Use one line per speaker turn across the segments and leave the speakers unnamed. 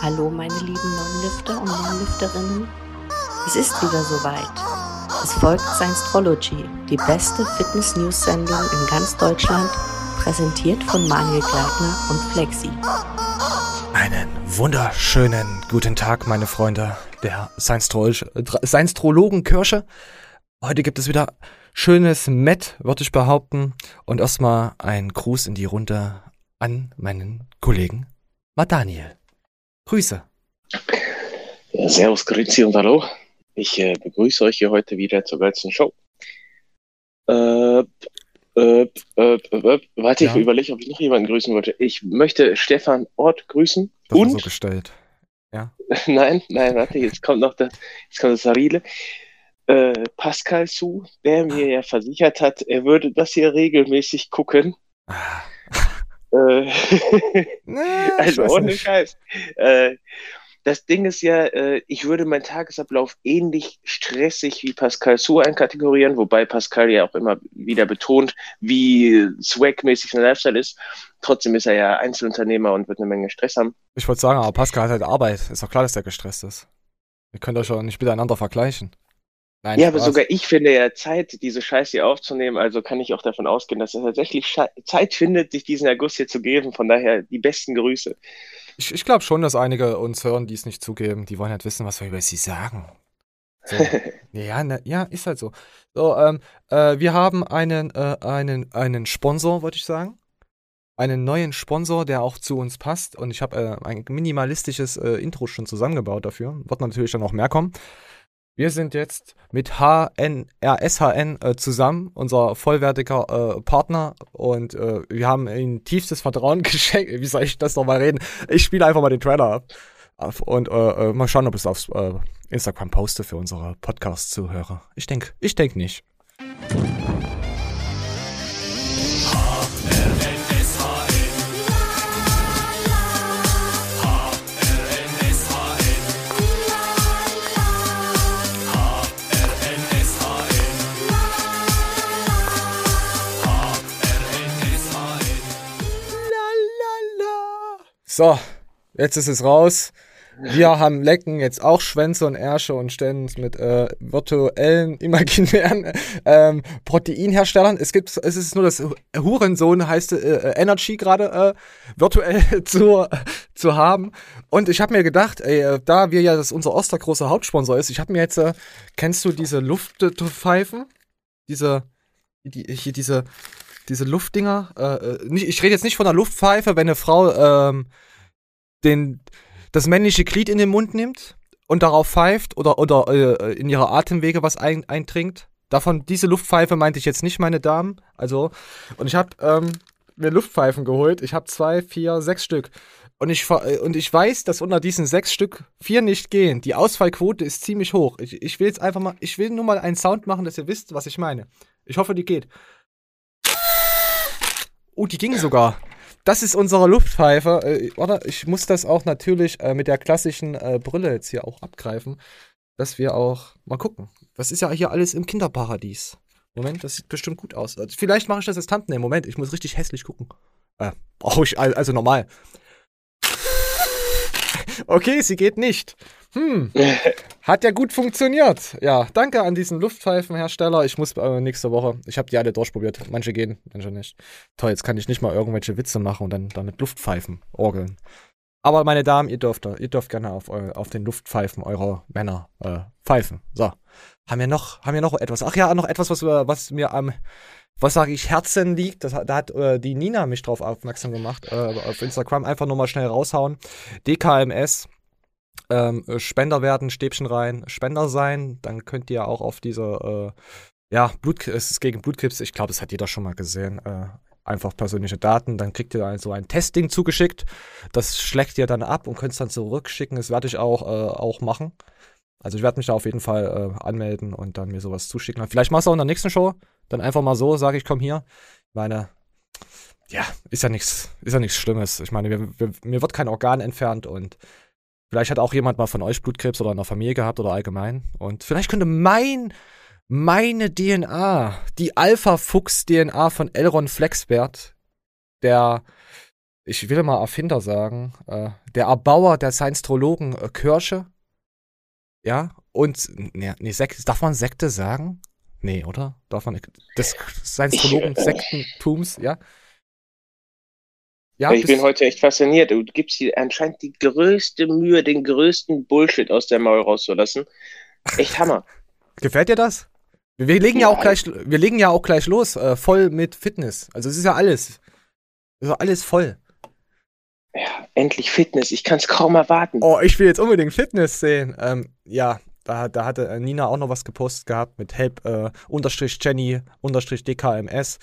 Hallo meine lieben Non-Lifter und Non-Lifterinnen. Es ist wieder soweit. Es folgt Science-Trology, die beste Fitness-News-Sendung in ganz Deutschland, präsentiert von Manuel Gleitner und Flexi.
Einen wunderschönen guten Tag, meine Freunde der Science-Trologen Kirsche. Heute gibt es wieder schönes Met, würde ich behaupten. Und erstmal ein Gruß in die Runde an meinen Kollegen Daniel. Grüße.
Ja, servus, Grüezi und Hallo. Ich äh, begrüße euch hier heute wieder zur geilsten Show. Äh, äh, äh, warte, ja. ich überlege, ob ich noch jemanden grüßen wollte. Ich möchte Stefan Ort grüßen.
Das und so gestellt. Ja.
nein, nein, warte, jetzt kommt noch das, jetzt kommt das Sarile. Äh, Pascal zu, der mir ja versichert hat, er würde das hier regelmäßig gucken. Ah. Äh, nee, also ohne. Scheiß. Äh, das Ding ist ja, äh, ich würde meinen Tagesablauf ähnlich stressig wie Pascal Su einkategorieren, wobei Pascal ja auch immer wieder betont, wie swagmäßig sein Lifestyle ist. Trotzdem ist er ja Einzelunternehmer und wird eine Menge Stress haben.
Ich wollte sagen, aber Pascal hat halt Arbeit. Ist doch klar, dass er gestresst ist. Ihr könnt euch auch nicht miteinander vergleichen.
Nein, ja, Spaß. aber sogar ich finde ja Zeit, diese Scheiße hier aufzunehmen. Also kann ich auch davon ausgehen, dass er tatsächlich Zeit findet, sich diesen August hier zu geben. Von daher die besten Grüße.
Ich, ich glaube schon, dass einige uns hören, die es nicht zugeben. Die wollen halt wissen, was wir über sie sagen. So. ja, ne, ja, ist halt so. So, ähm, äh, wir haben einen, äh, einen, einen Sponsor, wollte ich sagen. Einen neuen Sponsor, der auch zu uns passt. Und ich habe äh, ein minimalistisches äh, Intro schon zusammengebaut dafür. Wird natürlich dann auch mehr kommen. Wir sind jetzt mit HN, RSHN äh, zusammen, unser vollwertiger äh, Partner. Und äh, wir haben ihnen tiefstes Vertrauen geschenkt. Wie soll ich das nochmal reden? Ich spiele einfach mal den Trailer ab. Und äh, äh, mal schauen, ob ich es auf äh, Instagram poste für unsere Podcast-Zuhörer. Ich denke, ich denke nicht. So, jetzt ist es raus. Wir haben Lecken jetzt auch Schwänze und Ärsche und stellen uns mit äh, virtuellen, imaginären ähm, Proteinherstellern. Es gibt, es ist nur das Hurensohn heißt äh, Energy gerade äh, virtuell zu, zu haben. Und ich habe mir gedacht, ey, da wir ja das unser Oster großer Hauptsponsor ist, ich habe mir jetzt, äh, kennst du diese Luftpfeifen? Diese, die, hier diese, diese Luftdinger? Äh, äh, nicht, ich rede jetzt nicht von einer Luftpfeife, wenn eine Frau ähm, den, das männliche Glied in den Mund nimmt und darauf pfeift oder, oder äh, in ihre Atemwege was ein, eintrinkt. Davon, diese Luftpfeife meinte ich jetzt nicht, meine Damen. Also, und ich habe ähm, mir Luftpfeifen geholt. Ich habe zwei, vier, sechs Stück. Und ich, und ich weiß, dass unter diesen sechs Stück vier nicht gehen. Die Ausfallquote ist ziemlich hoch. Ich, ich will jetzt einfach mal, ich will nur mal einen Sound machen, dass ihr wisst, was ich meine. Ich hoffe, die geht. Oh, die ging sogar das ist unsere Luftpfeife. Äh, warte, ich muss das auch natürlich äh, mit der klassischen äh, Brille jetzt hier auch abgreifen, dass wir auch mal gucken. Das ist ja hier alles im Kinderparadies. Moment, das sieht bestimmt gut aus. Also, vielleicht mache ich das als Thumbnail. Moment, ich muss richtig hässlich gucken. Äh, brauche ich also normal. Okay, sie geht nicht. Hm. Hat ja gut funktioniert. Ja, danke an diesen Luftpfeifenhersteller. Ich muss äh, nächste Woche, ich habe die alle durchprobiert. Manche gehen, manche nicht. Toll, jetzt kann ich nicht mal irgendwelche Witze machen und dann damit Luftpfeifen orgeln. Aber meine Damen, ihr dürft, ihr dürft gerne auf, auf den Luftpfeifen eurer Männer äh, pfeifen. So. Haben wir noch, haben wir noch etwas? Ach ja, noch etwas, was, was mir am, was sage ich, Herzen liegt. Das, da hat äh, die Nina mich drauf aufmerksam gemacht. Äh, auf Instagram einfach nur mal schnell raushauen. DKMS ähm, Spender werden, Stäbchen rein, Spender sein. Dann könnt ihr auch auf diese, äh, ja, Blut, es ist gegen Blutkrebs, ich glaube, das hat jeder schon mal gesehen. Äh, einfach persönliche Daten, dann kriegt ihr also ein Testing zugeschickt. Das schlägt ihr dann ab und könnt es dann zurückschicken. Das werde ich auch, äh, auch machen. Also ich werde mich da auf jeden Fall äh, anmelden und dann mir sowas zuschicken. Vielleicht machst du auch in der nächsten Show. Dann einfach mal so, sage ich, komm hier. Meine, ja, ist ja nichts, ist ja nichts Schlimmes. Ich meine, wir, wir, mir wird kein Organ entfernt und Vielleicht hat auch jemand mal von euch Blutkrebs oder in der Familie gehabt oder allgemein. Und vielleicht könnte mein, meine DNA, die Alpha-Fuchs-DNA von Elron Flexbert, der ich will mal Erfinder sagen, äh, der Erbauer der Science-Trologen äh, Kirche, ja, und, nee, nee, Sekte, darf man Sekte sagen? Nee, oder? Darf man des Science-Trologen-Sektentums, ja?
Ja, ich bin heute echt fasziniert. Du gibst dir anscheinend die größte Mühe, den größten Bullshit aus der Maul rauszulassen. Echt Hammer.
Gefällt dir das? Wir legen ja, ja auch gleich, wir legen ja auch gleich los, äh, voll mit Fitness. Also es ist ja alles. Es ist alles voll.
Ja, endlich Fitness. Ich kann es kaum erwarten.
Oh, ich will jetzt unbedingt Fitness sehen. Ähm, ja, da, da hatte Nina auch noch was gepostet gehabt mit Help äh, unterstrich Jenny unterstrich DKMS.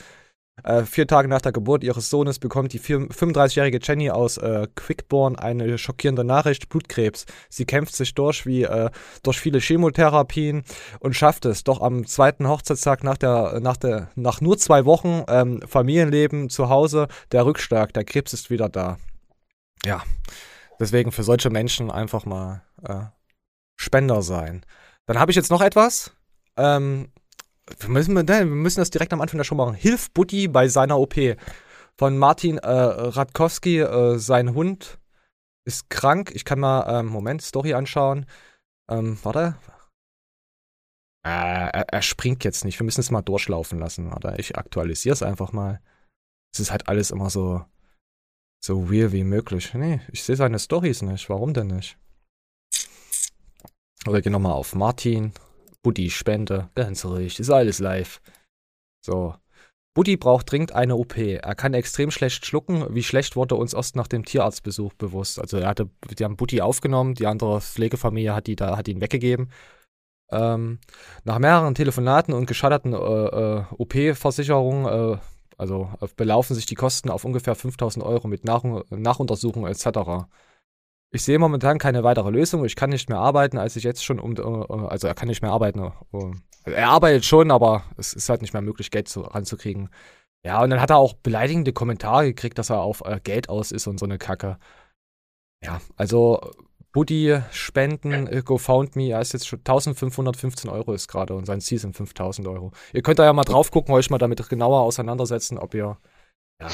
Äh, vier Tage nach der Geburt ihres Sohnes bekommt die 35-jährige Jenny aus äh, Quickborn eine schockierende Nachricht: Blutkrebs. Sie kämpft sich durch wie äh, durch viele Chemotherapien und schafft es. Doch am zweiten Hochzeitstag nach der nach der nach nur zwei Wochen ähm, Familienleben zu Hause der Rückschlag. Der Krebs ist wieder da. Ja, deswegen für solche Menschen einfach mal äh, Spender sein. Dann habe ich jetzt noch etwas. Ähm, wir müssen, wir müssen das direkt am Anfang schon machen. Hilf Buddy bei seiner OP. Von Martin äh, Radkowski, äh, sein Hund ist krank. Ich kann mal, ähm, Moment, Story anschauen. Ähm, warte. Äh, er, er, springt jetzt nicht. Wir müssen es mal durchlaufen lassen. Warte, ich aktualisiere es einfach mal. Es ist halt alles immer so, so real wie möglich. Nee, ich sehe seine Stories nicht. Warum denn nicht? Oder gehen nochmal auf Martin Buddy, Spende, ganz ruhig, ist alles live. So. Buddy braucht dringend eine OP. Er kann extrem schlecht schlucken. Wie schlecht wurde uns erst nach dem Tierarztbesuch bewusst. Also er hatte, die haben Buddy aufgenommen, die andere Pflegefamilie hat, die da, hat ihn weggegeben. Ähm, nach mehreren Telefonaten und gescheiterten äh, äh, OP-Versicherungen, äh, also belaufen sich die Kosten auf ungefähr 5000 Euro mit Nach Nachuntersuchungen etc. Ich sehe momentan keine weitere Lösung. Ich kann nicht mehr arbeiten, als ich jetzt schon um. Äh, also er kann nicht mehr arbeiten. Uh, er arbeitet schon, aber es ist halt nicht mehr möglich, Geld zu, ranzukriegen. Ja, und dann hat er auch beleidigende Kommentare gekriegt, dass er auf äh, Geld aus ist und so eine Kacke. Ja, also Buddy Spenden, äh, GoFoundMe, er ist jetzt schon 1515 Euro ist gerade und sein Ziel sind 5000 Euro. Ihr könnt da ja mal drauf gucken, euch mal damit genauer auseinandersetzen, ob ihr ja.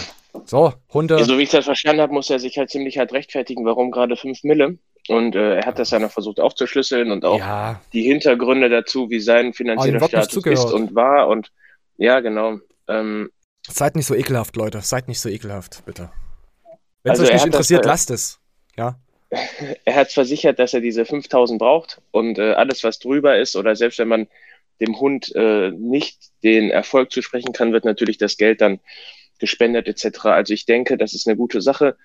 So, Hunde. Ja,
so wie ich das verstanden habe, muss er sich halt ziemlich halt rechtfertigen, warum gerade 5 Mille. Und äh, er hat das ja noch versucht aufzuschlüsseln und auch ja. die Hintergründe dazu, wie sein finanzieller Status ist und war. Und ja, genau. Ähm,
Seid nicht so ekelhaft, Leute. Seid nicht so ekelhaft, bitte. Wenn es also euch nicht interessiert, das, äh, lasst es. Ja.
er hat versichert, dass er diese 5000 braucht und äh, alles, was drüber ist, oder selbst wenn man dem Hund äh, nicht den Erfolg zu sprechen kann, wird natürlich das Geld dann gespendet etc. Also ich denke, das ist eine gute Sache.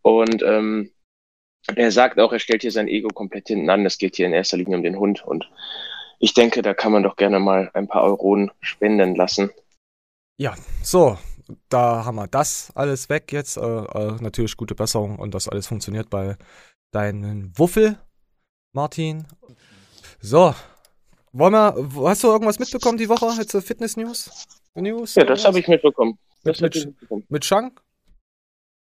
Und ähm, er sagt auch, er stellt hier sein Ego komplett hinten an. Es geht hier in erster Linie um den Hund. Und ich denke, da kann man doch gerne mal ein paar Euronen spenden lassen.
Ja, so, da haben wir das alles weg jetzt. Äh, äh, natürlich gute Besserung und das alles funktioniert bei deinen Wuffel, Martin. So, wollen wir, hast du irgendwas mitbekommen die Woche? Jetzt Fitness News?
News? Ja, das habe ich mitbekommen.
Mit, mit, mit Chang?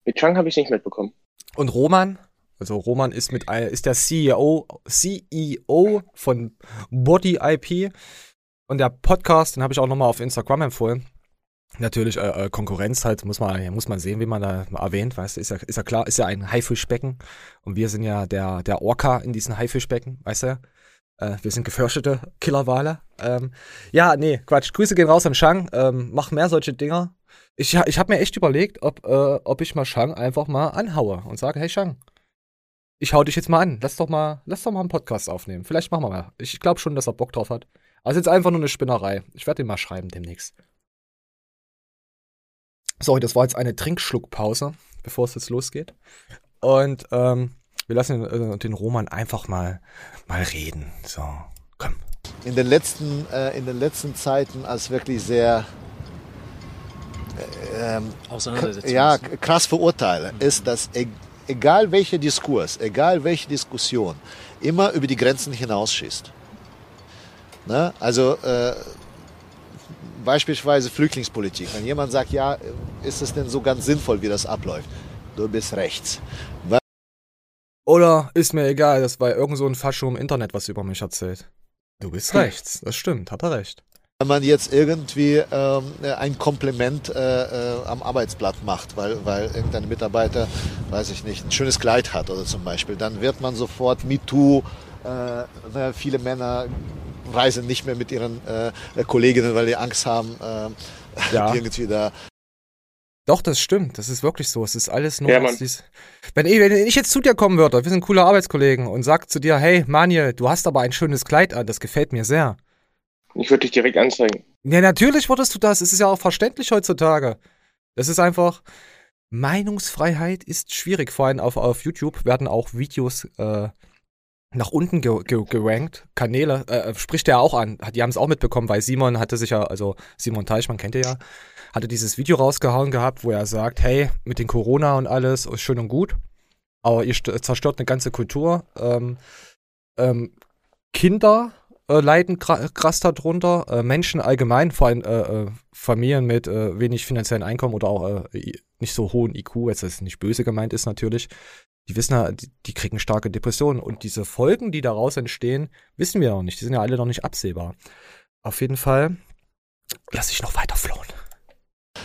Mit Chang habe ich nicht mitbekommen.
Und Roman? Also Roman ist mit ist der CEO, CEO von Body IP. Und der Podcast, den habe ich auch nochmal auf Instagram empfohlen. Natürlich äh, äh, Konkurrenz halt, muss man, muss man sehen, wie man da erwähnt, weißt du, ist ja, ist ja klar, ist ja ein Haifischbecken. Und wir sind ja der, der Orca in diesen Haifischbecken, weißt du? Äh, wir sind gefürchtete Killerwale. Ähm, ja, nee, Quatsch. Grüße gehen raus an Shang. Ähm, mach mehr solche Dinger. Ich, ich habe mir echt überlegt, ob, äh, ob ich mal Shang einfach mal anhaue und sage, hey Shang, ich hau dich jetzt mal an. Lass doch mal, lass doch mal einen Podcast aufnehmen. Vielleicht machen wir mal. Ich glaube schon, dass er Bock drauf hat. Also jetzt einfach nur eine Spinnerei. Ich werde ihn mal schreiben demnächst. Sorry, das war jetzt eine Trinkschluckpause, bevor es jetzt losgeht. Und ähm, wir lassen den, äh, den Roman einfach mal, mal reden. So, komm.
In den letzten, äh, in den letzten Zeiten als wirklich sehr ähm, ja, krass verurteile, ist, dass e-, egal welcher Diskurs, egal welche Diskussion, immer über die Grenzen hinausschießt. Ne? Also äh, beispielsweise Flüchtlingspolitik. Wenn jemand sagt, ja, ist es denn so ganz sinnvoll, wie das abläuft? Du bist rechts. Weil
Oder ist mir egal, das war irgend so ein Fascho im Internet was über mich erzählt. Du bist rechts, das stimmt, hat er recht
wenn man jetzt irgendwie ähm, ein Kompliment äh, äh, am Arbeitsblatt macht, weil, weil irgendein Mitarbeiter, weiß ich nicht, ein schönes Kleid hat oder zum Beispiel, dann wird man sofort MeToo, äh, viele Männer reisen nicht mehr mit ihren äh, Kolleginnen, weil die Angst haben, äh, ja. irgendwie da
doch, das stimmt. Das ist wirklich so. Es ist alles nur. Ja, dies... wenn, ich, wenn ich jetzt zu dir kommen würde, wir sind coole Arbeitskollegen und sag zu dir, hey, Manje, du hast aber ein schönes Kleid an, das gefällt mir sehr.
Ich würde dich direkt anzeigen.
Ja, natürlich würdest du das. Es ist ja auch verständlich heutzutage. Das ist einfach. Meinungsfreiheit ist schwierig. Vor allem auf, auf YouTube werden auch Videos äh, nach unten ge ge gerankt. Kanäle äh, spricht er auch an. Die haben es auch mitbekommen, weil Simon hatte sich ja, also Simon Teichmann kennt ihr ja, hatte dieses Video rausgehauen gehabt, wo er sagt, hey, mit den Corona und alles ist schön und gut, aber ihr zerstört eine ganze Kultur. Ähm, ähm, Kinder äh, leiden krass darunter, äh, Menschen allgemein, vor allem äh, äh Familien mit äh, wenig finanziellen Einkommen oder auch äh, nicht so hohen IQ, jetzt ist nicht böse gemeint ist natürlich, die wissen die, die kriegen starke Depressionen und diese Folgen, die daraus entstehen, wissen wir noch nicht, die sind ja alle noch nicht absehbar. Auf jeden Fall lass ich noch weiter flohen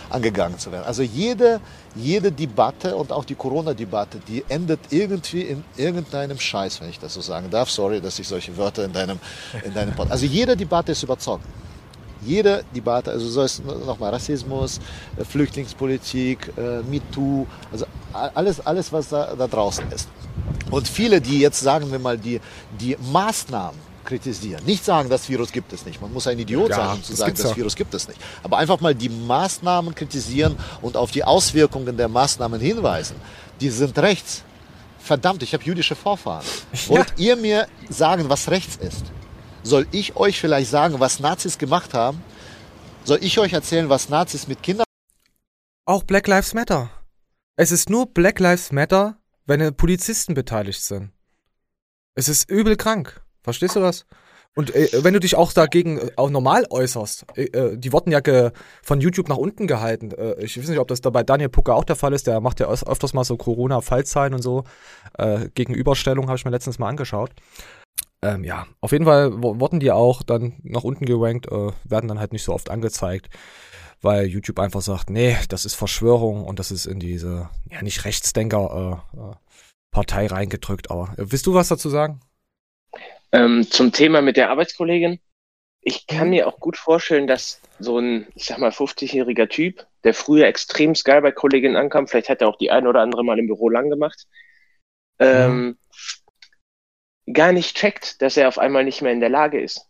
angegangen zu werden. Also jede, jede Debatte und auch die Corona-Debatte, die endet irgendwie in irgendeinem Scheiß, wenn ich das so sagen darf. Sorry, dass ich solche Wörter in deinem, in deinem Pod. Also jede Debatte ist überzeugt. Jede Debatte, also so ist nochmal Rassismus, äh, Flüchtlingspolitik, äh, MeToo, also alles, alles was da, da draußen ist. Und viele, die jetzt sagen wir mal die, die Maßnahmen kritisieren. Nicht sagen, das Virus gibt es nicht. Man muss ein Idiot ja, sein, um zu das sagen, das Virus gibt es nicht. Aber einfach mal die Maßnahmen kritisieren und auf die Auswirkungen der Maßnahmen hinweisen. Die sind rechts. Verdammt, ich habe jüdische Vorfahren. Wollt ihr mir sagen, was rechts ist? Soll ich euch vielleicht sagen, was Nazis gemacht haben? Soll ich euch erzählen, was Nazis mit Kindern...
Auch Black Lives Matter. Es ist nur Black Lives Matter, wenn Polizisten beteiligt sind. Es ist übel krank. Verstehst du das? Und äh, wenn du dich auch dagegen äh, auch normal äußerst, äh, äh die wurden ja von YouTube nach unten gehalten. Äh, ich weiß nicht, ob das da bei Daniel Pucker auch der Fall ist. Der macht ja öfters mal so Corona-Fallzahlen und so. Gegenüberstellung habe ich mir letztens mal angeschaut. Ähm, ja, auf jeden Fall wurden die auch dann nach unten gerankt, werden dann halt nicht so oft angezeigt, weil YouTube einfach sagt, nee, das ist Verschwörung und das ist in diese, ja nicht Rechtsdenker Partei reingedrückt. Aber willst du was dazu sagen?
Ähm, zum Thema mit der Arbeitskollegin. Ich kann mhm. mir auch gut vorstellen, dass so ein, ich sag mal, 50-jähriger Typ, der früher extrem geil bei Kolleginnen ankam, vielleicht hat er auch die ein oder andere mal im Büro lang gemacht, ähm, mhm. gar nicht checkt, dass er auf einmal nicht mehr in der Lage ist.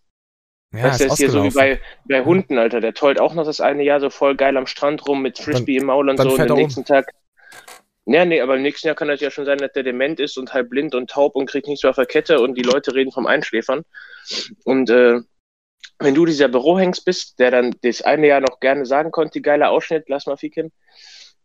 Ja, weißt, ist, ist hier so wie bei, bei Hunden, Alter. Der tollt auch noch das eine Jahr so voll geil am Strand rum mit Frisbee dann, im Maul und so und am nächsten um. Tag ja, nee, aber im nächsten Jahr kann das ja schon sein, dass der dement ist und halb blind und taub und kriegt nichts mehr auf der Kette und die Leute reden vom Einschläfern. Und äh, wenn du dieser Bürohengst bist, der dann das eine Jahr noch gerne sagen konnte, geiler Ausschnitt, lass mal ficken,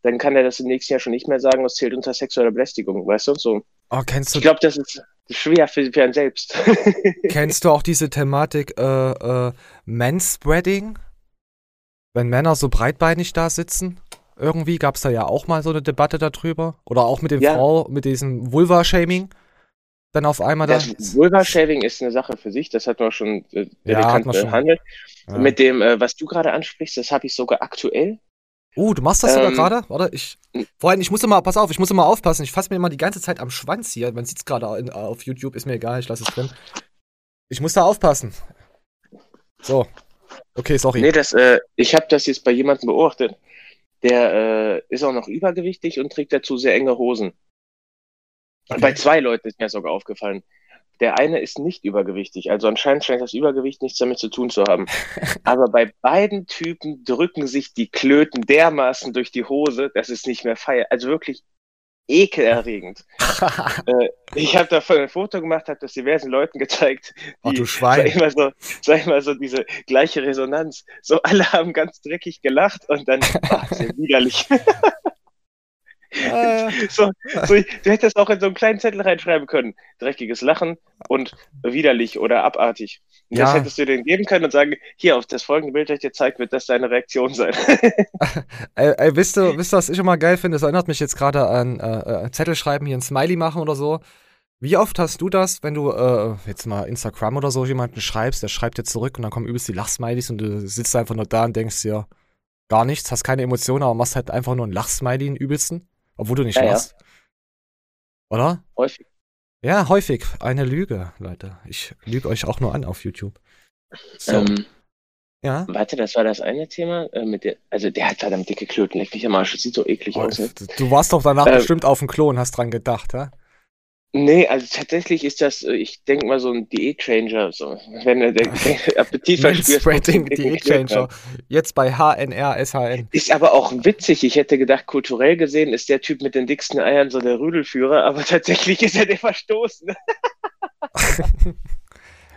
dann kann er das im nächsten Jahr schon nicht mehr sagen, das zählt unter sexuelle Belästigung, weißt du? So.
Oh, kennst du
ich glaube, das ist schwer für, für einen selbst.
kennst du auch diese Thematik äh, äh, Manspreading? Wenn Männer so breitbeinig da sitzen? Irgendwie gab es da ja auch mal so eine Debatte darüber. Oder auch mit dem ja. Frau, mit diesem Vulva-Shaming. Dann auf einmal da.
Vulva-Shaming ist eine Sache für sich, das hat man schon äh, ja, bekannt behandelt. Ja. Mit dem, äh, was du gerade ansprichst, das habe ich sogar aktuell.
Uh, du machst das ähm, sogar gerade? Warte, ich. Vor allem, ich muss immer, pass auf, ich muss immer aufpassen. Ich fasse mir immer die ganze Zeit am Schwanz hier. Man sieht es gerade auf YouTube, ist mir egal, ich lasse es drin. Ich muss da aufpassen. So. Okay, sorry.
Nee, das, äh, ich habe das jetzt bei jemandem beobachtet der äh, ist auch noch übergewichtig und trägt dazu sehr enge Hosen. Okay. Bei zwei Leuten ist mir sogar aufgefallen. Der eine ist nicht übergewichtig, also anscheinend scheint das Übergewicht nichts damit zu tun zu haben. Aber bei beiden Typen drücken sich die Klöten dermaßen durch die Hose, dass es nicht mehr feiert. Also wirklich ekelerregend. äh, ich habe davon ein Foto gemacht, habe das diversen Leuten gezeigt.
Die, oh, du Schwein.
Sag immer, so, sag immer so diese gleiche Resonanz. So alle haben ganz dreckig gelacht und dann, ach, sehr widerlich. Ah. so, so, du hättest auch in so einen kleinen Zettel reinschreiben können. Dreckiges Lachen und widerlich oder abartig. Und ja. Das hättest du denen geben können und sagen, hier, auf das folgende Bild, das ich dir zeigt, wird das deine Reaktion sein.
ey, ey, wisst ihr, wisst ihr, was ich immer geil finde? Das erinnert mich jetzt gerade an äh, äh, Zettel schreiben, hier ein Smiley machen oder so. Wie oft hast du das, wenn du äh, jetzt mal Instagram oder so jemanden schreibst, der schreibt dir zurück und dann kommen übelst die Lachsmilies und du sitzt einfach nur da und denkst dir gar nichts, hast keine Emotionen, aber machst halt einfach nur einen Lachsmiley, einen übelsten, obwohl du nicht ja, lachst. Ja. Oder?
Häufig.
Ja, häufig. Eine Lüge, Leute. Ich lüge euch auch nur an auf YouTube.
So. Ähm, ja. Warte, das war das eine Thema. Äh, mit der, also der hat verdammt dicke Klöten, leck mich am Arsch. Das sieht so eklig oh, aus. Ne?
Du warst doch danach äh, bestimmt auf dem Klo und hast dran gedacht, ja?
Nee, also tatsächlich ist das, äh, ich denke mal, so ein Diät-Changer. So. Wenn du den Appetit verspürst.
Spreading Diät-Changer. Jetzt bei HNR, SHN.
Ist aber auch witzig. Ich hätte gedacht, kulturell gesehen ist der Typ mit den dicksten Eiern so der Rüdelführer, aber tatsächlich ist er der Verstoßene.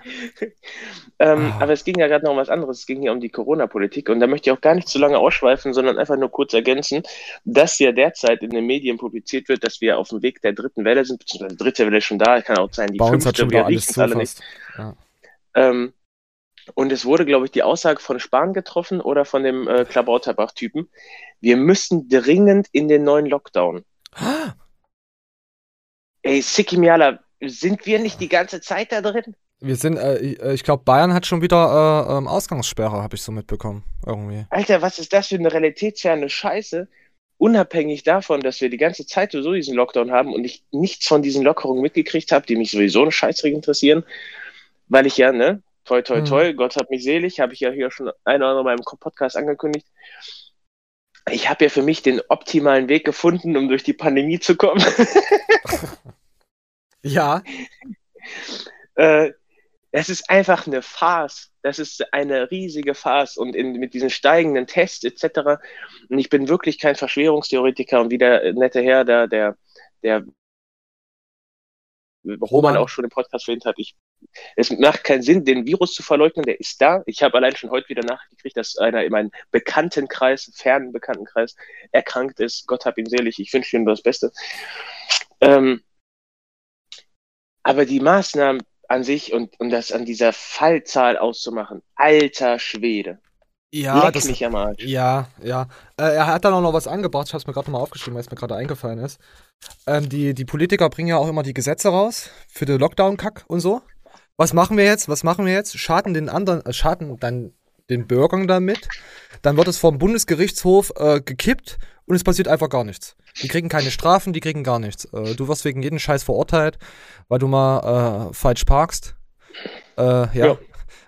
ähm, ah. Aber es ging ja gerade noch um was anderes. Es ging hier um die Corona-Politik. Und da möchte ich auch gar nicht zu lange ausschweifen, sondern einfach nur kurz ergänzen, dass ja derzeit in den Medien publiziert wird, dass wir auf dem Weg der dritten Welle sind, beziehungsweise die dritte Welle schon da, kann auch sein, die
Bei fünfte, hat schon wir riechen alle nicht.
Ja. Ähm, und es wurde, glaube ich, die Aussage von Spahn getroffen oder von dem äh, Klabauterbach-Typen. Wir müssen dringend in den neuen Lockdown. Ah. Ey, Sikimiala, sind wir nicht die ganze Zeit da drin?
Wir sind, äh, äh ich glaube, Bayern hat schon wieder äh, ähm, Ausgangssperre, habe ich so mitbekommen. Irgendwie.
Alter, was ist das für eine realitätsferne Scheiße? Unabhängig davon, dass wir die ganze Zeit so diesen Lockdown haben und ich nichts von diesen Lockerungen mitgekriegt habe, die mich sowieso eine Scheißdreck interessieren, weil ich ja, ne, toi, toi, toi, mhm. Gott hat mich selig, habe ich ja hier schon ein oder andere in meinem Podcast angekündigt. Ich habe ja für mich den optimalen Weg gefunden, um durch die Pandemie zu kommen.
ja.
äh, es ist einfach eine Farce. Das ist eine riesige Farce und in, mit diesen steigenden Tests etc. Und ich bin wirklich kein Verschwörungstheoretiker und wie der nette Herr, der, der, der Roman auch schon im Podcast erwähnt hat, ich, es macht keinen Sinn, den Virus zu verleugnen, der ist da. Ich habe allein schon heute wieder nachgekriegt, dass einer in meinem Bekanntenkreis, fernen Bekanntenkreis, erkrankt ist. Gott hab ihn selig, ich wünsche ihm das Beste. Ähm, aber die Maßnahmen, an sich und, und das an dieser Fallzahl auszumachen. Alter Schwede.
Ja, Leck das, mich am Arsch. ja, ja. Äh, er hat dann auch noch was angebracht, ich habe es mir gerade nochmal aufgeschrieben, weil es mir gerade eingefallen ist. Ähm, die, die Politiker bringen ja auch immer die Gesetze raus für den Lockdown-Kack und so. Was machen wir jetzt? Was machen wir jetzt? Schaden den anderen, äh, schaden dann den Bürgern damit. Dann wird es vom Bundesgerichtshof äh, gekippt und es passiert einfach gar nichts. Die kriegen keine Strafen, die kriegen gar nichts. Äh, du wirst wegen jedem Scheiß verurteilt, weil du mal äh, falsch parkst. Äh, ja. ja.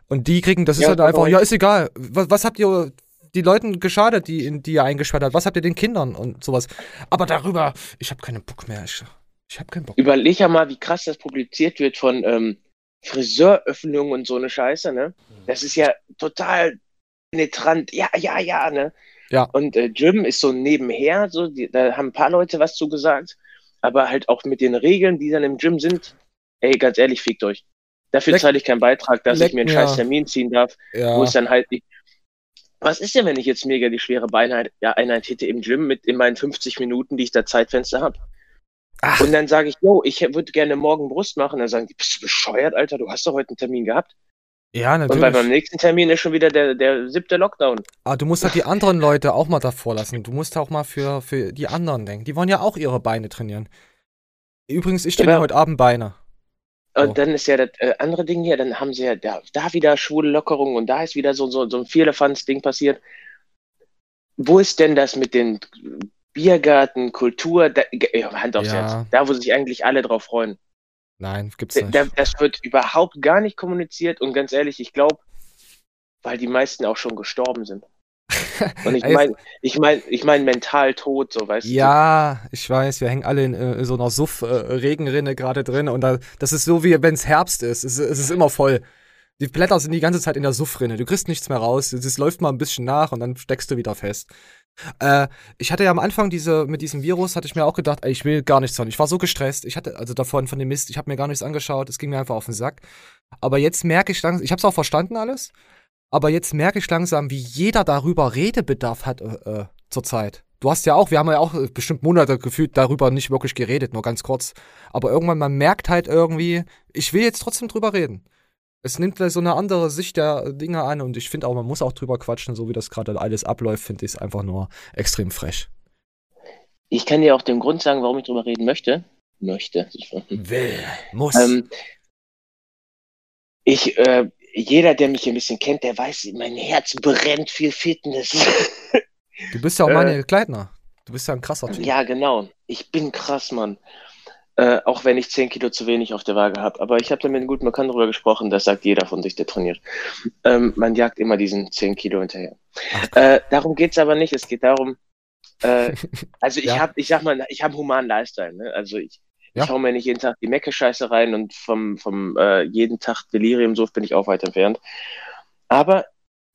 Und die kriegen, das ist ja, halt einfach, ja, ist egal. Was, was habt ihr die Leuten geschadet, die, die ihr eingesperrt habt? Was habt ihr den Kindern und sowas? Aber darüber, ich habe keinen Bock mehr. Ich, ich habe keinen Bock.
Überleg ja mal, wie krass das publiziert wird von ähm, Friseuröffnungen und so eine Scheiße, ne? Das ist ja total penetrant. Ja, ja, ja, ne?
Ja.
Und äh, Gym ist so nebenher, so, die, da haben ein paar Leute was zu gesagt, aber halt auch mit den Regeln, die dann im Gym sind, ey, ganz ehrlich, fickt euch. Dafür Leck, zahle ich keinen Beitrag, dass ich mir einen scheiß Termin ziehen darf, ja. wo es dann halt nicht. Was ist denn, wenn ich jetzt mega die schwere Beinheit, ja, Einheit hätte im Gym mit in meinen 50 Minuten, die ich da Zeitfenster habe? Und dann sage ich, yo, ich würde gerne morgen Brust machen. Dann sagen die, bist du bescheuert, Alter? Du hast doch heute einen Termin gehabt.
Ja, natürlich. Und
beim nächsten Termin ist schon wieder der, der siebte Lockdown.
Aber du musst halt die anderen Leute auch mal davor lassen. Du musst auch mal für, für die anderen denken. Die wollen ja auch ihre Beine trainieren. Übrigens, ich trainiere ja. heute Abend Beine.
Und oh. dann ist ja das äh, andere Ding hier, dann haben sie ja da, da wieder schwule Lockerungen und da ist wieder so, so, so ein Vierlefanz-Ding passiert. Wo ist denn das mit den Biergarten, Kultur, da, Hand aufs ja. Herz, da wo sich eigentlich alle drauf freuen?
Nein, gibt's nicht.
das wird überhaupt gar nicht kommuniziert und ganz ehrlich, ich glaube, weil die meisten auch schon gestorben sind. Und ich meine, ich meine, ich meine mental tot, so weißt
ja, du. Ja, ich weiß, wir hängen alle in, in so einer Suff-Regenrinne gerade drin und da, das ist so wie wenn es Herbst ist. Es, es, ist immer voll. Die Blätter sind die ganze Zeit in der Suffrinne. Du kriegst nichts mehr raus. Es läuft mal ein bisschen nach und dann steckst du wieder fest. Äh, ich hatte ja am Anfang diese, mit diesem Virus, hatte ich mir auch gedacht, ey, ich will gar nichts hören. Ich war so gestresst. Ich hatte, also davon, von dem Mist, ich habe mir gar nichts angeschaut. Es ging mir einfach auf den Sack. Aber jetzt merke ich langsam, ich habe es auch verstanden alles, aber jetzt merke ich langsam, wie jeder darüber Redebedarf hat äh, äh, zurzeit. Du hast ja auch, wir haben ja auch äh, bestimmt Monate gefühlt darüber nicht wirklich geredet, nur ganz kurz. Aber irgendwann, man merkt halt irgendwie, ich will jetzt trotzdem drüber reden es nimmt so eine andere Sicht der Dinge an und ich finde auch, man muss auch drüber quatschen, so wie das gerade alles abläuft, finde ich es einfach nur extrem frech.
Ich kann dir auch den Grund sagen, warum ich drüber reden möchte. möchte.
Will, muss.
Ähm, ich, äh, jeder, der mich ein bisschen kennt, der weiß, mein Herz brennt für Fitness.
Du bist ja auch äh, Kleidner. Du bist ja ein krasser
Typ. Ja, genau. Ich bin krass, Mann. Äh, auch wenn ich 10 Kilo zu wenig auf der Waage habe. Aber ich habe da mit einem guten Bekannten drüber gesprochen, das sagt jeder von sich, der trainiert. Ähm, man jagt immer diesen 10 Kilo hinterher. Äh, darum geht es aber nicht. Es geht darum, äh, also ich ja. habe, ich sag mal, ich habe einen humanen Lifestyle. Ne? Also ich, ja. ich hau mir nicht jeden Tag die Mecke-Scheiße rein und vom, vom äh, jeden Tag Delirium, so bin ich auch weit entfernt. Aber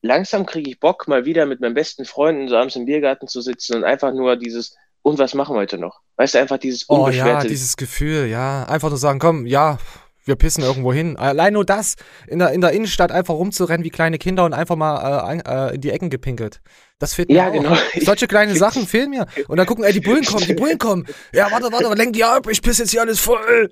langsam kriege ich Bock, mal wieder mit meinen besten Freunden so abends im Biergarten zu sitzen und einfach nur dieses, und was machen wir heute noch? Weißt du, einfach dieses
unbeschwerte... Oh ja, dieses Gefühl, ja. Einfach nur sagen, komm, ja, wir pissen irgendwo hin. Allein nur das, in der, in der Innenstadt einfach rumzurennen wie kleine Kinder und einfach mal äh, äh, in die Ecken gepinkelt. Das fehlt mir ja, auch. genau. Solche kleine Sachen fehlen mir. Und dann gucken, ey, die Bullen kommen, die Bullen kommen. Ja, warte, warte, lenk die ab, ich piss jetzt hier alles voll.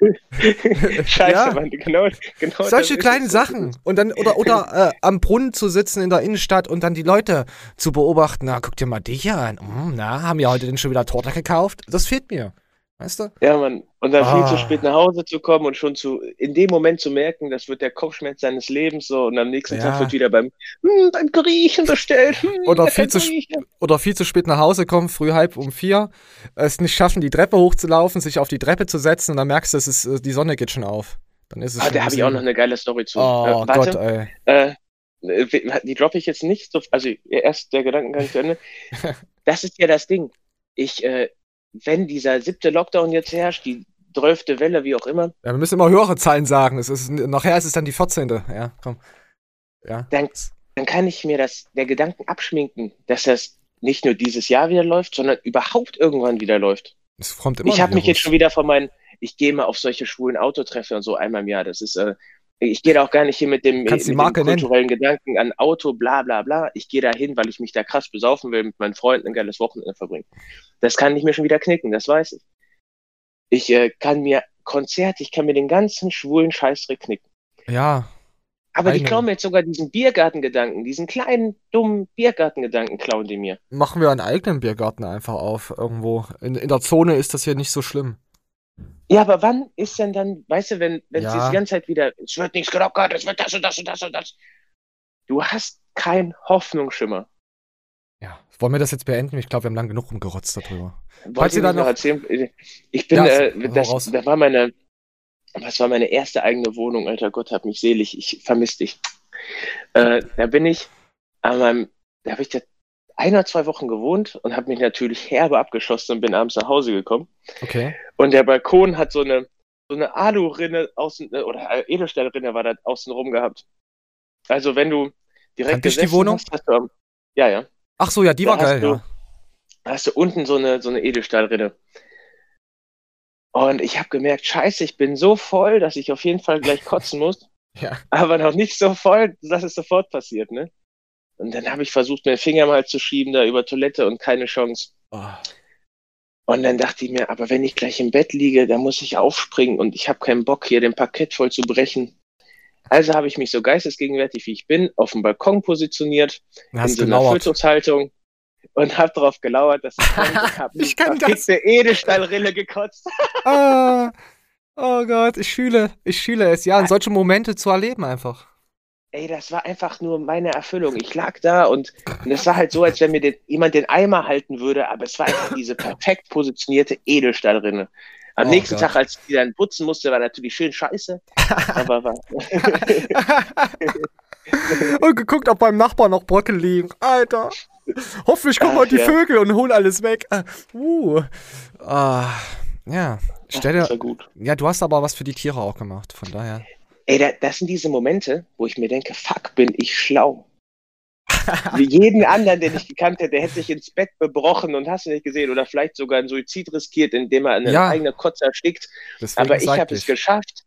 Scheiße, ja. Mann, genau, genau Solche kleinen Sachen. Und dann, oder, oder äh, am Brunnen zu sitzen in der Innenstadt und dann die Leute zu beobachten. Na, guck dir mal dich hier an. Hm, na, haben ja heute denn schon wieder Torte gekauft? Das fehlt mir. Weißt du?
Ja, Mann. Und dann ah. viel zu ah. spät nach Hause zu kommen und schon zu, in dem Moment zu merken, das wird der Kopfschmerz seines Lebens so und am nächsten ja. Tag wird wieder beim, hm, beim Griechen bestellt. Hm,
oder, viel zu, oder viel zu spät nach Hause kommen, früh halb um vier, es nicht schaffen, die Treppe hochzulaufen, sich auf die Treppe zu setzen und dann merkst du, es ist, die Sonne geht schon auf. Dann ist es
ah, da habe ich auch noch eine geile Story zu.
Oh äh, Gott, ey. Äh,
die droppe ich jetzt nicht so, also erst der Gedankengang zu Ende. das ist ja das Ding. Ich, äh, wenn dieser siebte Lockdown jetzt herrscht, die zwölfte Welle, wie auch immer.
Ja, wir müssen immer höhere Zahlen sagen. Es ist, nachher ist es dann die 14. Ja, komm.
Ja. Dann, dann kann ich mir das, der Gedanken abschminken, dass das nicht nur dieses Jahr wieder läuft, sondern überhaupt irgendwann wieder läuft.
Es kommt immer
ich habe mich jetzt schon wieder von meinen, ich gehe mal auf solche schwulen Autotreffe und so einmal im Jahr. Das ist, äh, ich gehe da auch gar nicht hin mit dem,
mit dem
kulturellen Gedanken an Auto, bla bla bla. Ich gehe da hin, weil ich mich da krass besaufen will, mit meinen Freunden ein geiles Wochenende verbringen. Das kann ich mir schon wieder knicken, das weiß ich. Ich äh, kann mir Konzert, ich kann mir den ganzen schwulen Scheißdreck knicken.
Ja.
Aber eine. die klauen mir jetzt sogar diesen Biergartengedanken, diesen kleinen, dummen Biergartengedanken klauen die mir.
Machen wir einen eigenen Biergarten einfach auf irgendwo. In, in der Zone ist das hier nicht so schlimm.
Ja, aber wann ist denn dann, weißt du, wenn, wenn ja. die ganze Zeit wieder, es wird nichts gelockert, es wird das und das und das und das. Du hast keinen Hoffnungsschimmer.
Ja, wollen wir das jetzt beenden? Ich glaube, wir haben lang genug rumgerotzt darüber.
Falls ihr da noch erzählen, ich bin, ja, äh, das, da war meine, das war meine erste eigene Wohnung, alter Gott, hab mich selig, ich vermisse dich. Äh, da bin ich an meinem, da habe ich da ein oder zwei Wochen gewohnt und habe mich natürlich herbe abgeschossen und bin abends nach Hause gekommen.
Okay.
Und der Balkon hat so eine, so eine Alu-Rinne außen, äh, oder Edelstahlrinne war da außen rum gehabt. Also wenn du direkt
Kannte die Wohnung? Hast, hast du,
ja, ja.
Ach so, ja, die war geil, du, ja.
Hast du unten so eine, so eine Edelstahlrinne. Und ich habe gemerkt, scheiße, ich bin so voll, dass ich auf jeden Fall gleich kotzen muss.
ja.
Aber noch nicht so voll, dass es sofort passiert, ne? Und dann habe ich versucht, mir den Finger mal zu schieben da über Toilette und keine Chance. Oh. Und dann dachte ich mir, aber wenn ich gleich im Bett liege, dann muss ich aufspringen und ich habe keinen Bock, hier den Parkett voll zu brechen. Also habe ich mich so geistesgegenwärtig, wie ich bin, auf dem Balkon positioniert,
in so einer
Fötushaltung und habe darauf gelauert, dass ich
habe ich kann das.
Edelstahlrille gekotzt.
oh, oh Gott, ich fühle, ich fühle es. Ja, in solche Momente zu erleben einfach
ey, das war einfach nur meine Erfüllung. Ich lag da und, und es war halt so, als wenn mir den, jemand den Eimer halten würde, aber es war einfach diese perfekt positionierte Edelstahlrinne. Am oh nächsten Gott. Tag, als ich die dann putzen musste, war natürlich schön scheiße. aber war.
und geguckt, ob beim Nachbarn noch Bröckel liegen. Alter. Hoffentlich kommen heute die ja. Vögel und holen alles weg. Uh. Uh. Ja. Stell dir. Ja, du hast aber was für die Tiere auch gemacht, von daher.
Ey, da, das sind diese Momente, wo ich mir denke, fuck, bin ich schlau. Wie jeden anderen, den ich gekannt hätte, hätte sich ins Bett bebrochen und hast du nicht gesehen oder vielleicht sogar einen Suizid riskiert, indem er eine ja. eigene Kotze erstickt. Deswegen Aber ich habe es geschafft,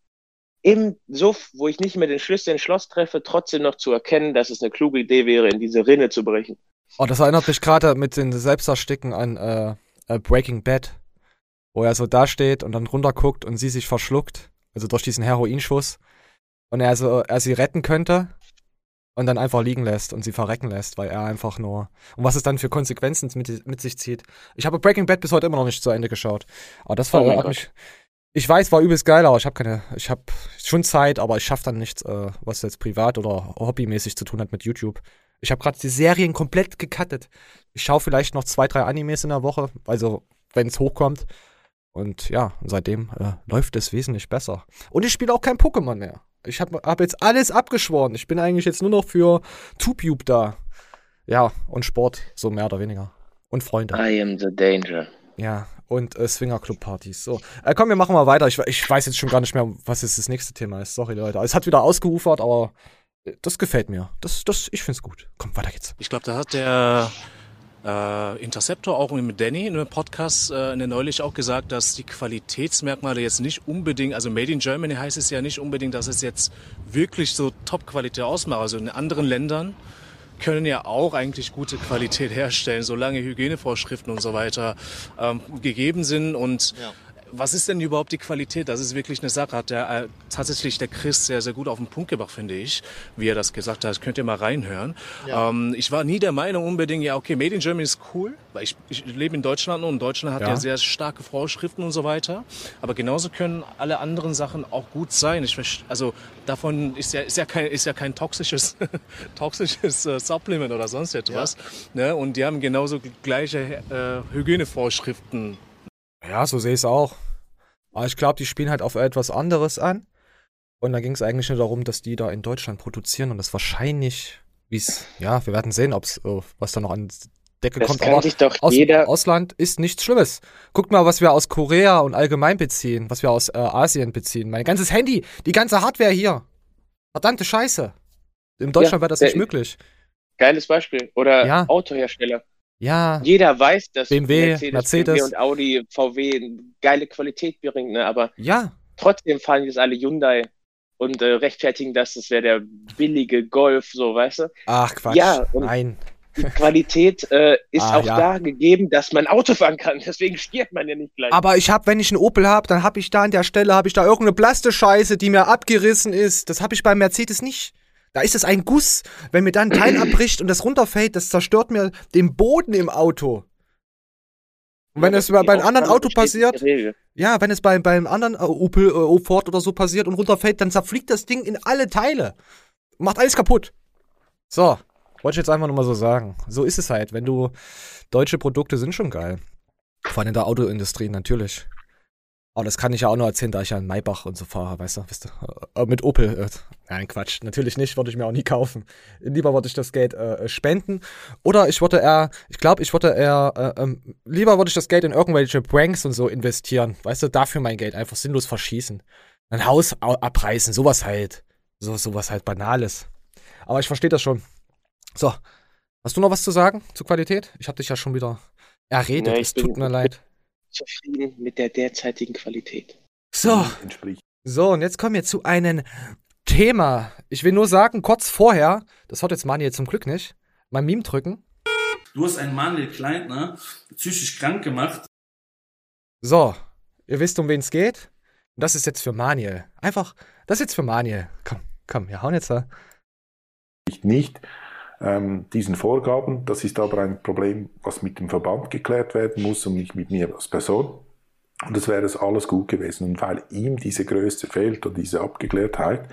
im Suff, wo ich nicht mehr den Schlüssel ins Schloss treffe, trotzdem noch zu erkennen, dass es eine kluge Idee wäre, in diese Rinne zu brechen.
Oh, das erinnert mich gerade mit den Selbstersticken an äh, äh, Breaking Bad, wo er so dasteht und dann runterguckt und sie sich verschluckt, also durch diesen Heroinschuss und er, so, er sie retten könnte. und dann einfach liegen lässt und sie verrecken lässt, weil er einfach nur. Und was es dann für Konsequenzen mit, mit sich zieht. Ich habe Breaking Bad bis heute immer noch nicht zu Ende geschaut. Aber das war oh hat mich. Ich weiß, war übelst geil, aber ich habe keine. Ich habe schon Zeit, aber ich schaffe dann nichts, äh, was jetzt privat oder hobbymäßig zu tun hat mit YouTube. Ich habe gerade die Serien komplett gecuttet. Ich schaue vielleicht noch zwei, drei Animes in der Woche, also wenn es hochkommt. Und ja, seitdem äh, läuft es wesentlich besser. Und ich spiele auch kein Pokémon mehr. Ich habe hab jetzt alles abgeschworen. Ich bin eigentlich jetzt nur noch für Tubube da. Ja, und Sport, so mehr oder weniger. Und Freunde.
I am the danger.
Ja, und äh, Swingerclub-Partys. So, äh, komm, wir machen mal weiter. Ich, ich weiß jetzt schon gar nicht mehr, was jetzt das nächste Thema ist. Sorry, Leute. Es hat wieder ausgeufert, aber äh, das gefällt mir. Das, das, ich find's gut. Komm, weiter geht's.
Ich glaube, da hat der äh, Interceptor auch mit Danny in einem Podcast äh, neulich auch gesagt, dass die Qualitätsmerkmale jetzt nicht unbedingt, also Made in Germany heißt es ja nicht unbedingt, dass es jetzt wirklich so Top-Qualität ausmacht. Also in anderen Ländern können ja auch eigentlich gute Qualität herstellen, solange Hygienevorschriften und so weiter ähm, gegeben sind und ja was ist denn überhaupt die Qualität? Das ist wirklich eine Sache. Hat der, äh, tatsächlich der Chris sehr, sehr gut auf den Punkt gebracht, finde ich, wie er das gesagt hat. Das könnt ihr mal reinhören. Ja. Ähm, ich war nie der Meinung unbedingt, ja, okay, Made in Germany ist cool, weil ich, ich lebe in Deutschland und Deutschland hat ja. ja. sehr starke Vorschriften und so weiter. Aber genauso können alle anderen Sachen auch gut sein. Ich, also davon ist ja, ist ja kein, ist ja kein toxisches, toxisches äh, Supplement oder sonst etwas. Ja. Ne? Und die haben genauso gleiche äh, Hygienevorschriften
ja, so sehe ich es auch. Aber ich glaube, die spielen halt auf etwas anderes an. Und da ging es eigentlich nur darum, dass die da in Deutschland produzieren und das wahrscheinlich, wie es, ja, wir werden sehen, ob's, oh, was da noch an Decke das kommt.
Kann sich doch aus, jeder
Ausland ist nichts Schlimmes. Guckt mal, was wir aus Korea und allgemein beziehen, was wir aus äh, Asien beziehen. Mein ganzes Handy, die ganze Hardware hier. Verdammte Scheiße. In Deutschland ja, wäre das nicht möglich.
Geiles Beispiel. Oder ja. Autohersteller.
Ja.
Jeder weiß, dass
BMW, Mercedes, Mercedes. BMW
und Audi, VW geile Qualität bringen, ne? aber
ja.
trotzdem fahren jetzt alle Hyundai und äh, rechtfertigen das, das wäre der billige Golf, so, weißt du?
Ach Quatsch,
ja,
nein.
Die Qualität äh, ist ah, auch ja. da gegeben, dass man Auto fahren kann. Deswegen stirbt man ja nicht gleich.
Aber ich habe, wenn ich einen Opel habe, dann habe ich da an der Stelle, habe ich da irgendeine Plastescheiße, die mir abgerissen ist. Das habe ich beim Mercedes nicht. Da ist es ein Guss. Wenn mir dann ein Teil abbricht und das runterfällt, das zerstört mir den Boden im Auto. Und wenn ja, es bei, bei einem anderen Auto passiert, ja, wenn es bei, bei einem anderen äh, Opel, äh, Ford oder so passiert und runterfällt, dann zerfliegt das Ding in alle Teile. Macht alles kaputt. So, wollte ich jetzt einfach nur mal so sagen. So ist es halt. Wenn du, deutsche Produkte sind schon geil. Vor allem in der Autoindustrie, natürlich. Aber das kann ich ja auch nur erzählen, da ich ja in Maybach und so fahre, weißt du, weißt du äh, mit Opel. Äh, nein, Quatsch, natürlich nicht, würde ich mir auch nie kaufen. Lieber würde ich das Geld äh, spenden. Oder ich würde eher, ich glaube, ich würde eher, äh, ähm, lieber würde ich das Geld in irgendwelche Pranks und so investieren. Weißt du, dafür mein Geld einfach sinnlos verschießen. Ein Haus abreißen, sowas halt. So, sowas halt Banales. Aber ich verstehe das schon. So, hast du noch was zu sagen zur Qualität? Ich habe dich ja schon wieder erredet, es tut mir leid
zufrieden mit der derzeitigen Qualität.
So. So, und jetzt kommen wir zu einem Thema. Ich will nur sagen, kurz vorher, das hat jetzt Manuel zum Glück nicht, mein Meme drücken.
Du hast einen Manuel Kleintner psychisch krank gemacht.
So, ihr wisst, um wen es geht. Und das ist jetzt für Manuel. Einfach, das ist jetzt für Manuel. Komm, komm, wir hauen jetzt da.
Nicht, nicht ähm, diesen Vorgaben. Das ist aber ein Problem, was mit dem Verband geklärt werden muss und nicht mit mir als Person. Und das wäre es alles gut gewesen. Und weil ihm diese Größe fehlt und diese Abgeklärtheit,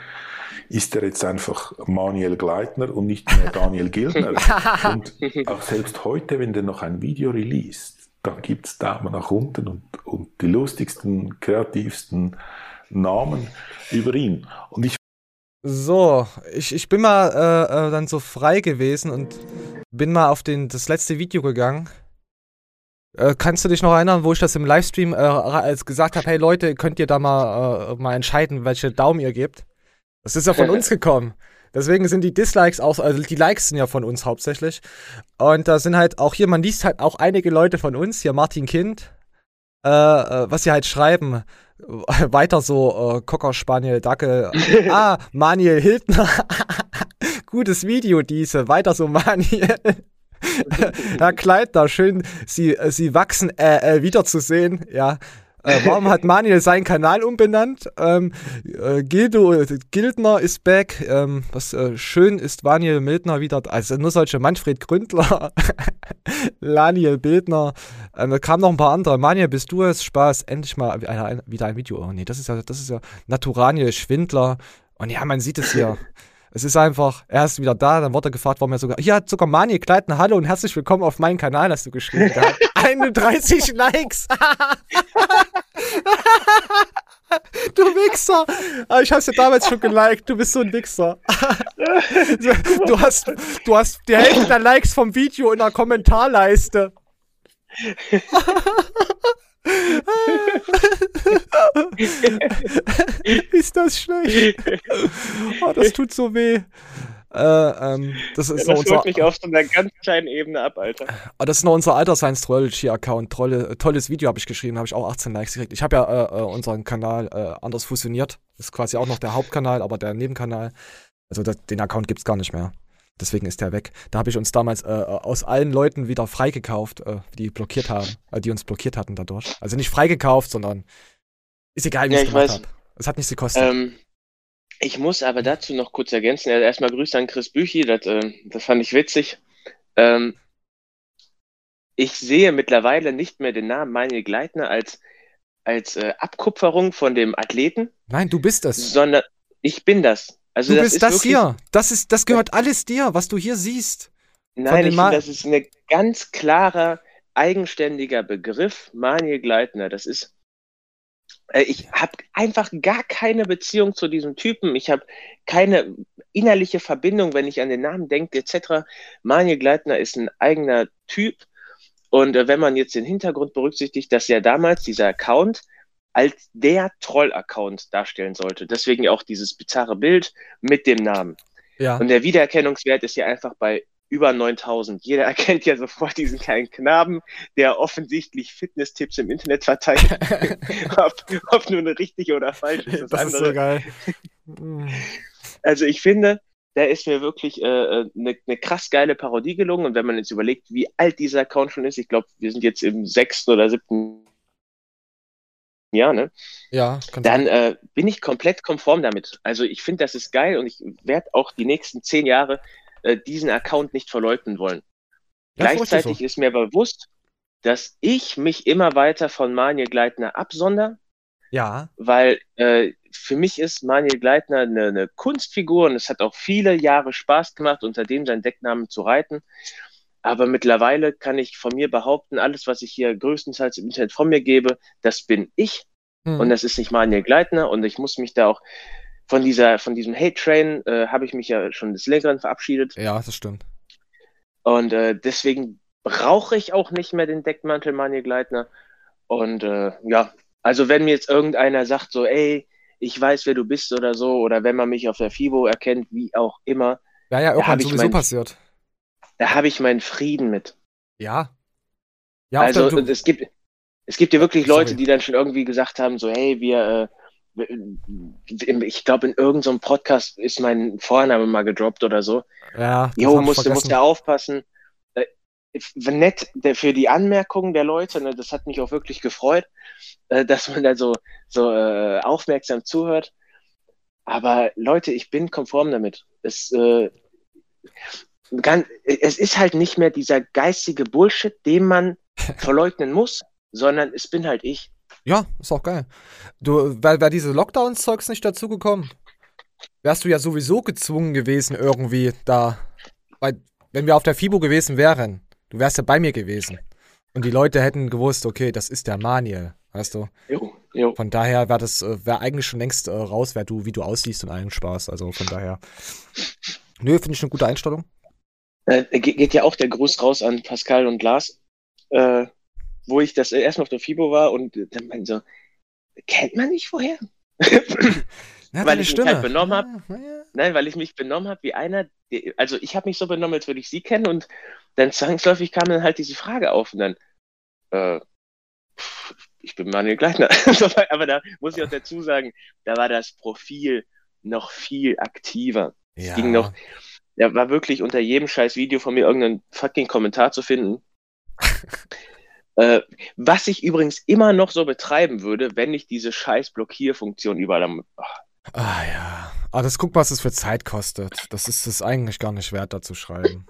ist er jetzt einfach Manuel Gleitner und nicht mehr Daniel Gildner. und auch selbst heute, wenn der noch ein Video released, dann gibt es Daumen nach unten und, und die lustigsten, kreativsten Namen über ihn. Und ich
so, ich, ich bin mal äh, äh, dann so frei gewesen und bin mal auf den, das letzte Video gegangen. Äh, kannst du dich noch erinnern, wo ich das im Livestream äh, gesagt habe, hey Leute, könnt ihr da mal, äh, mal entscheiden, welche Daumen ihr gebt? Das ist ja von uns gekommen. Deswegen sind die Dislikes auch, also die Likes sind ja von uns hauptsächlich. Und da sind halt auch hier, man liest halt auch einige Leute von uns, hier Martin Kind, äh, äh was sie halt schreiben. weiter so äh, Cocker Spaniel Dackel. ah, Manuel Hildner. Gutes Video diese. Weiter so Manuel. Herr Kleidner, schön, Sie, Sie wachsen äh, äh, wiederzusehen. Ja, Äh, warum hat Manuel seinen Kanal umbenannt? Ähm, äh, Gildo Gildner ist back. Ähm, was äh, schön ist, Daniel Mildner wieder. Also nur solche Manfred Gründler, Laniel Bildner. Ähm, da kamen noch ein paar andere. Manuel, bist du es? Spaß. Endlich mal wieder ein Video. Oh nee, das ist ja, das ist ja Naturaniel Schwindler. Und ja, man sieht es hier. Es ist einfach, er ist wieder da, dann wurde er gefragt, warum er sogar, hier hat sogar Mani Kleidner, hallo und herzlich willkommen auf meinen Kanal, hast du geschrieben. 31 Likes. du Wichser. Ah, ich hab's ja damals schon geliked, du bist so ein Wichser. du hast, du hast die Hälfte der Likes vom Video in der Kommentarleiste. ist das schlecht? Oh, das tut so weh. Äh, ähm, das ist
ja, das holt mich auf so einer ganz kleinen Ebene ab, Alter.
Ah, das ist noch unser Alter Science Trollology Account. Trolle, tolles Video habe ich geschrieben, habe ich auch 18 Likes gekriegt. Ich habe ja äh, äh, unseren Kanal äh, anders fusioniert. Das ist quasi auch noch der Hauptkanal, aber der Nebenkanal. Also das, den Account gibt es gar nicht mehr. Deswegen ist der weg. Da habe ich uns damals äh, aus allen Leuten wieder freigekauft, äh, die blockiert haben, äh, die uns blockiert hatten dadurch. Also nicht freigekauft, sondern ist egal, wie ja, ich es gemacht habe. Es hat nichts gekostet. Ähm,
ich muss aber dazu noch kurz ergänzen. erstmal Grüße an Chris Büchi, das, äh, das fand ich witzig. Ähm, ich sehe mittlerweile nicht mehr den Namen Manuel Gleitner als, als äh, Abkupferung von dem Athleten.
Nein, du bist das.
Sondern ich bin das. Also
du
das
bist das hier. Das, ist, das gehört alles dir, was du hier siehst.
Nein, ich finde, das ist ein ganz klarer, eigenständiger Begriff, Manuel Gleitner. Das ist, äh, ich habe einfach gar keine Beziehung zu diesem Typen. Ich habe keine innerliche Verbindung, wenn ich an den Namen denke, etc. Manuel Gleitner ist ein eigener Typ. Und äh, wenn man jetzt den Hintergrund berücksichtigt, dass ja damals dieser Account als der Troll-Account darstellen sollte. Deswegen auch dieses bizarre Bild mit dem Namen. Ja. Und der Wiedererkennungswert ist ja einfach bei über 9000. Jeder erkennt ja sofort diesen kleinen Knaben, der offensichtlich Fitness-Tipps im Internet verteilt. ob, ob nur eine richtige oder falsch ist.
Das, das ist so geil.
also ich finde, da ist mir wirklich eine äh, ne, ne krass geile Parodie gelungen. Und wenn man jetzt überlegt, wie alt dieser Account schon ist, ich glaube, wir sind jetzt im sechsten oder siebten Jahr, ne?
Ja,
dann äh, bin ich komplett konform damit. Also ich finde, das ist geil und ich werde auch die nächsten zehn Jahre äh, diesen Account nicht verleugnen wollen. Ja, Gleichzeitig so. ist mir bewusst, dass ich mich immer weiter von Manuel Gleitner absonder.
Ja.
Weil äh, für mich ist Manuel Gleitner eine, eine Kunstfigur und es hat auch viele Jahre Spaß gemacht, unter dem seinen Decknamen zu reiten. Aber mittlerweile kann ich von mir behaupten, alles, was ich hier größtenteils im Internet von mir gebe, das bin ich. Hm. Und das ist nicht Manuel Gleitner. Und ich muss mich da auch von dieser, von diesem Hate-Train, äh, habe ich mich ja schon des Längeren verabschiedet.
Ja, das stimmt.
Und äh, deswegen brauche ich auch nicht mehr den Deckmantel Manuel Gleitner. Und äh, ja, also wenn mir jetzt irgendeiner sagt, so, ey, ich weiß, wer du bist oder so, oder wenn man mich auf der FIBO erkennt, wie auch immer.
Ja, ja, irgendwann sowieso mein, passiert
da habe ich meinen Frieden mit.
Ja.
ja also du, es gibt es gibt ja wirklich Leute, sorry. die dann schon irgendwie gesagt haben, so hey, wir äh, ich glaube, in irgendeinem Podcast ist mein Vorname mal gedroppt oder so.
Ja.
Jo, musst, du musst ja aufpassen. Äh, nett für die Anmerkungen der Leute, ne, das hat mich auch wirklich gefreut, äh, dass man da so, so äh, aufmerksam zuhört. Aber Leute, ich bin konform damit. Es, äh, ganz, es ist halt nicht mehr dieser geistige Bullshit, den man verleugnen muss, sondern es bin halt ich.
Ja, ist auch geil. Du, wäre wär diese Lockdown-Zeugs nicht dazugekommen, wärst du ja sowieso gezwungen gewesen, irgendwie da. Weil, wenn wir auf der FIBO gewesen wären, du wärst ja bei mir gewesen. Und die Leute hätten gewusst, okay, das ist der Maniel, weißt du?
Jo, jo.
Von daher wäre das, äh, wäre eigentlich schon längst äh, raus, wer du, wie du aussiehst und allen Spaß. Also von daher. Nö, finde ich eine gute Einstellung.
Äh, geht ja auch der Gruß raus an Pascal und Lars, äh, wo ich das erstmal auf der FIBO war und dann meinte so, kennt man nicht vorher?
Weil ich
Stimme. mich halt benommen habe. Ja, ja. Nein, weil ich mich benommen habe wie einer, also ich habe mich so benommen, als würde ich sie kennen und dann zwangsläufig kam dann halt diese Frage auf und dann, äh, ich bin Manuel Gleitner. Aber da muss ich auch dazu sagen, da war das Profil noch viel aktiver. Ja. Es ging noch, da war wirklich unter jedem scheiß Video von mir irgendein fucking Kommentar zu finden. Äh, was ich übrigens immer noch so betreiben würde, wenn nicht diese scheiß Blockierfunktion überall am.
Oh. Ah ja. Ah, das guck, was es für Zeit kostet. Das ist es eigentlich gar nicht wert, da zu schreiben.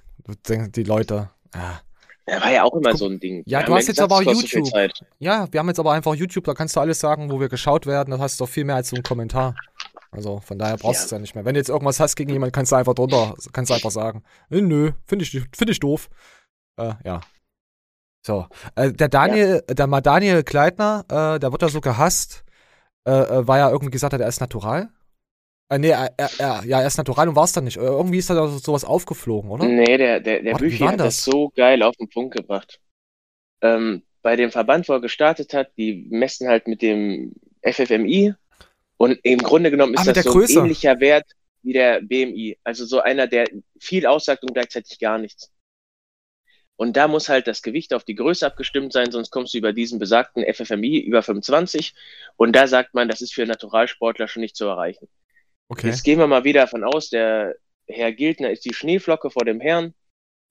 Die Leute. Ja.
Ja, war ja auch immer guck, so ein Ding.
Ja, wir du hast jetzt gesagt, aber auch YouTube. Ja, wir haben jetzt aber einfach YouTube, da kannst du alles sagen, wo wir geschaut werden. Das hast du doch viel mehr als so einen Kommentar. Also von daher brauchst du es ja nicht mehr. Wenn du jetzt irgendwas hast gegen jemanden, kannst du einfach drunter, kannst du einfach sagen, äh, nö, finde ich, find ich doof. Äh, ja. So. Äh, der Daniel, ja. der mal Daniel Kleitner, äh, der wird ja so gehasst, äh, äh, weil er irgendwie gesagt hat, er ist natural. Äh, nee, er, er, er, ja, er ist natural und war es dann nicht. Irgendwie ist da sowas aufgeflogen, oder?
Nee, der, der, der Büchi hat das? das so geil auf den Punkt gebracht. Ähm, bei dem Verband, wo er gestartet hat, die messen halt mit dem FFMI und im Grunde genommen ist ah, das so ein ähnlicher Wert wie der BMI. Also so einer, der viel aussagt und gleichzeitig gar nichts. Und da muss halt das Gewicht auf die Größe abgestimmt sein, sonst kommst du über diesen besagten FFMI über 25. Und da sagt man, das ist für Naturalsportler schon nicht zu erreichen. Okay. Jetzt gehen wir mal wieder davon aus, der Herr Gildner ist die Schneeflocke vor dem Herrn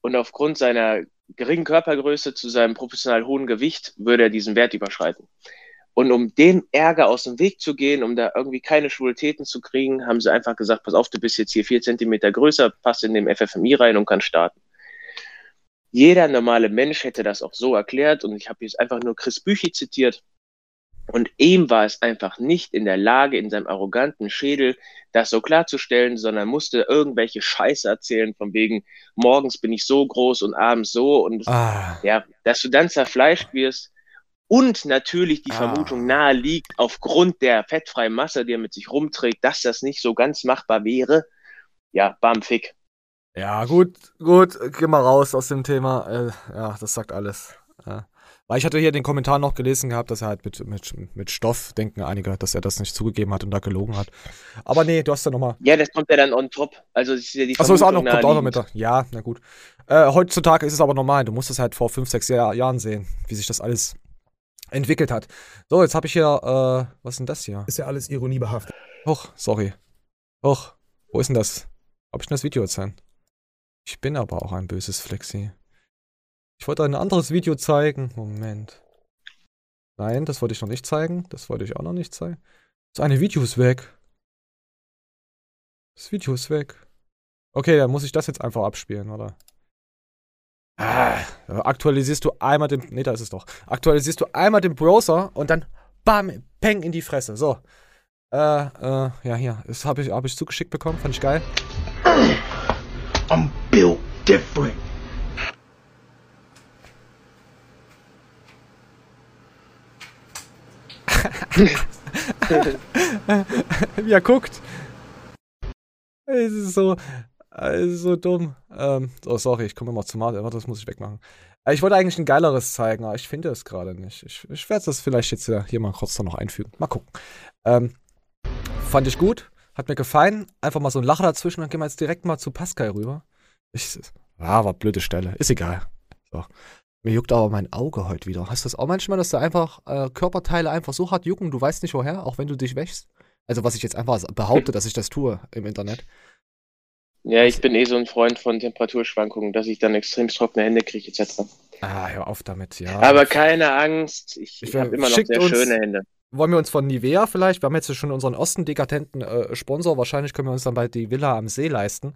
und aufgrund seiner geringen Körpergröße zu seinem professionell hohen Gewicht würde er diesen Wert überschreiten. Und um dem Ärger aus dem Weg zu gehen, um da irgendwie keine Schwulitäten zu kriegen, haben sie einfach gesagt, pass auf, du bist jetzt hier vier Zentimeter größer, passt in dem FFMI rein und kannst starten. Jeder normale Mensch hätte das auch so erklärt und ich habe jetzt einfach nur Chris Büchi zitiert. Und ihm war es einfach nicht in der Lage, in seinem arroganten Schädel das so klarzustellen, sondern musste irgendwelche Scheiße erzählen, von wegen, morgens bin ich so groß und abends so. Und ah. ja, dass du dann zerfleischt wirst und natürlich die ah. Vermutung nahe liegt, aufgrund der fettfreien Masse, die er mit sich rumträgt, dass das nicht so ganz machbar wäre. Ja, bam, fick.
Ja, gut, gut, geh mal raus aus dem Thema. Äh, ja, das sagt alles. Ja. Weil ich hatte hier den Kommentar noch gelesen gehabt, dass er halt mit, mit, mit Stoff denken einige, dass er das nicht zugegeben hat und da gelogen hat. Aber nee, du hast ja nochmal.
Ja, das kommt ja dann on top. Also das ist ja die
Achso, ist auch noch, kommt auch noch mit. Ja, na gut. Äh, heutzutage ist es aber normal. Du musst es halt vor fünf, sechs Jahr, Jahren sehen, wie sich das alles entwickelt hat. So, jetzt habe ich hier, äh, was ist denn das hier?
Ist ja alles ironiebehaftet.
Hoch, sorry. Hoch, wo ist denn das? Ob ich denn das Video erzählen? Ich bin aber auch ein böses Flexi. Ich wollte ein anderes Video zeigen. Moment. Nein, das wollte ich noch nicht zeigen. Das wollte ich auch noch nicht zeigen. Das eine Video ist weg. Das Video ist weg. Okay, dann muss ich das jetzt einfach abspielen, oder? Ah, aktualisierst du einmal den. Nee, da ist es doch. Aktualisierst du einmal den Browser und dann bam, peng in die Fresse. So. Äh, äh, ja, hier. Das habe ich, hab ich zugeschickt bekommen. Fand ich geil. I'm built different. Wie er guckt. Es ist so, es ist so dumm. Ähm, oh, sorry, ich komme immer zu. Warte, das muss ich wegmachen. Äh, ich wollte eigentlich ein geileres zeigen, aber ich finde es gerade nicht. Ich, ich werde das vielleicht jetzt hier mal kurz noch einfügen. Mal gucken. Ähm, fand ich gut. Hat mir gefallen. Einfach mal so ein Lacher dazwischen. Dann gehen wir jetzt direkt mal zu Pascal rüber. Ich, ah, war blöde Stelle. Ist egal. So. Mir juckt aber mein Auge heute wieder. Hast du das auch manchmal, dass du einfach äh, Körperteile einfach so hart jucken, du weißt nicht woher, auch wenn du dich wäschst? Also was ich jetzt einfach behaupte, dass ich das tue im Internet.
Ja, ich bin eh so ein Freund von Temperaturschwankungen, dass ich dann extrem trockene Hände kriege, etc.
Ah, hör auf damit, ja.
Aber keine Angst, ich, ich habe immer noch sehr uns, schöne Hände.
Wollen wir uns von Nivea vielleicht, wir haben jetzt schon unseren Osten-dekadenten äh, Sponsor, wahrscheinlich können wir uns dann bald die Villa am See leisten.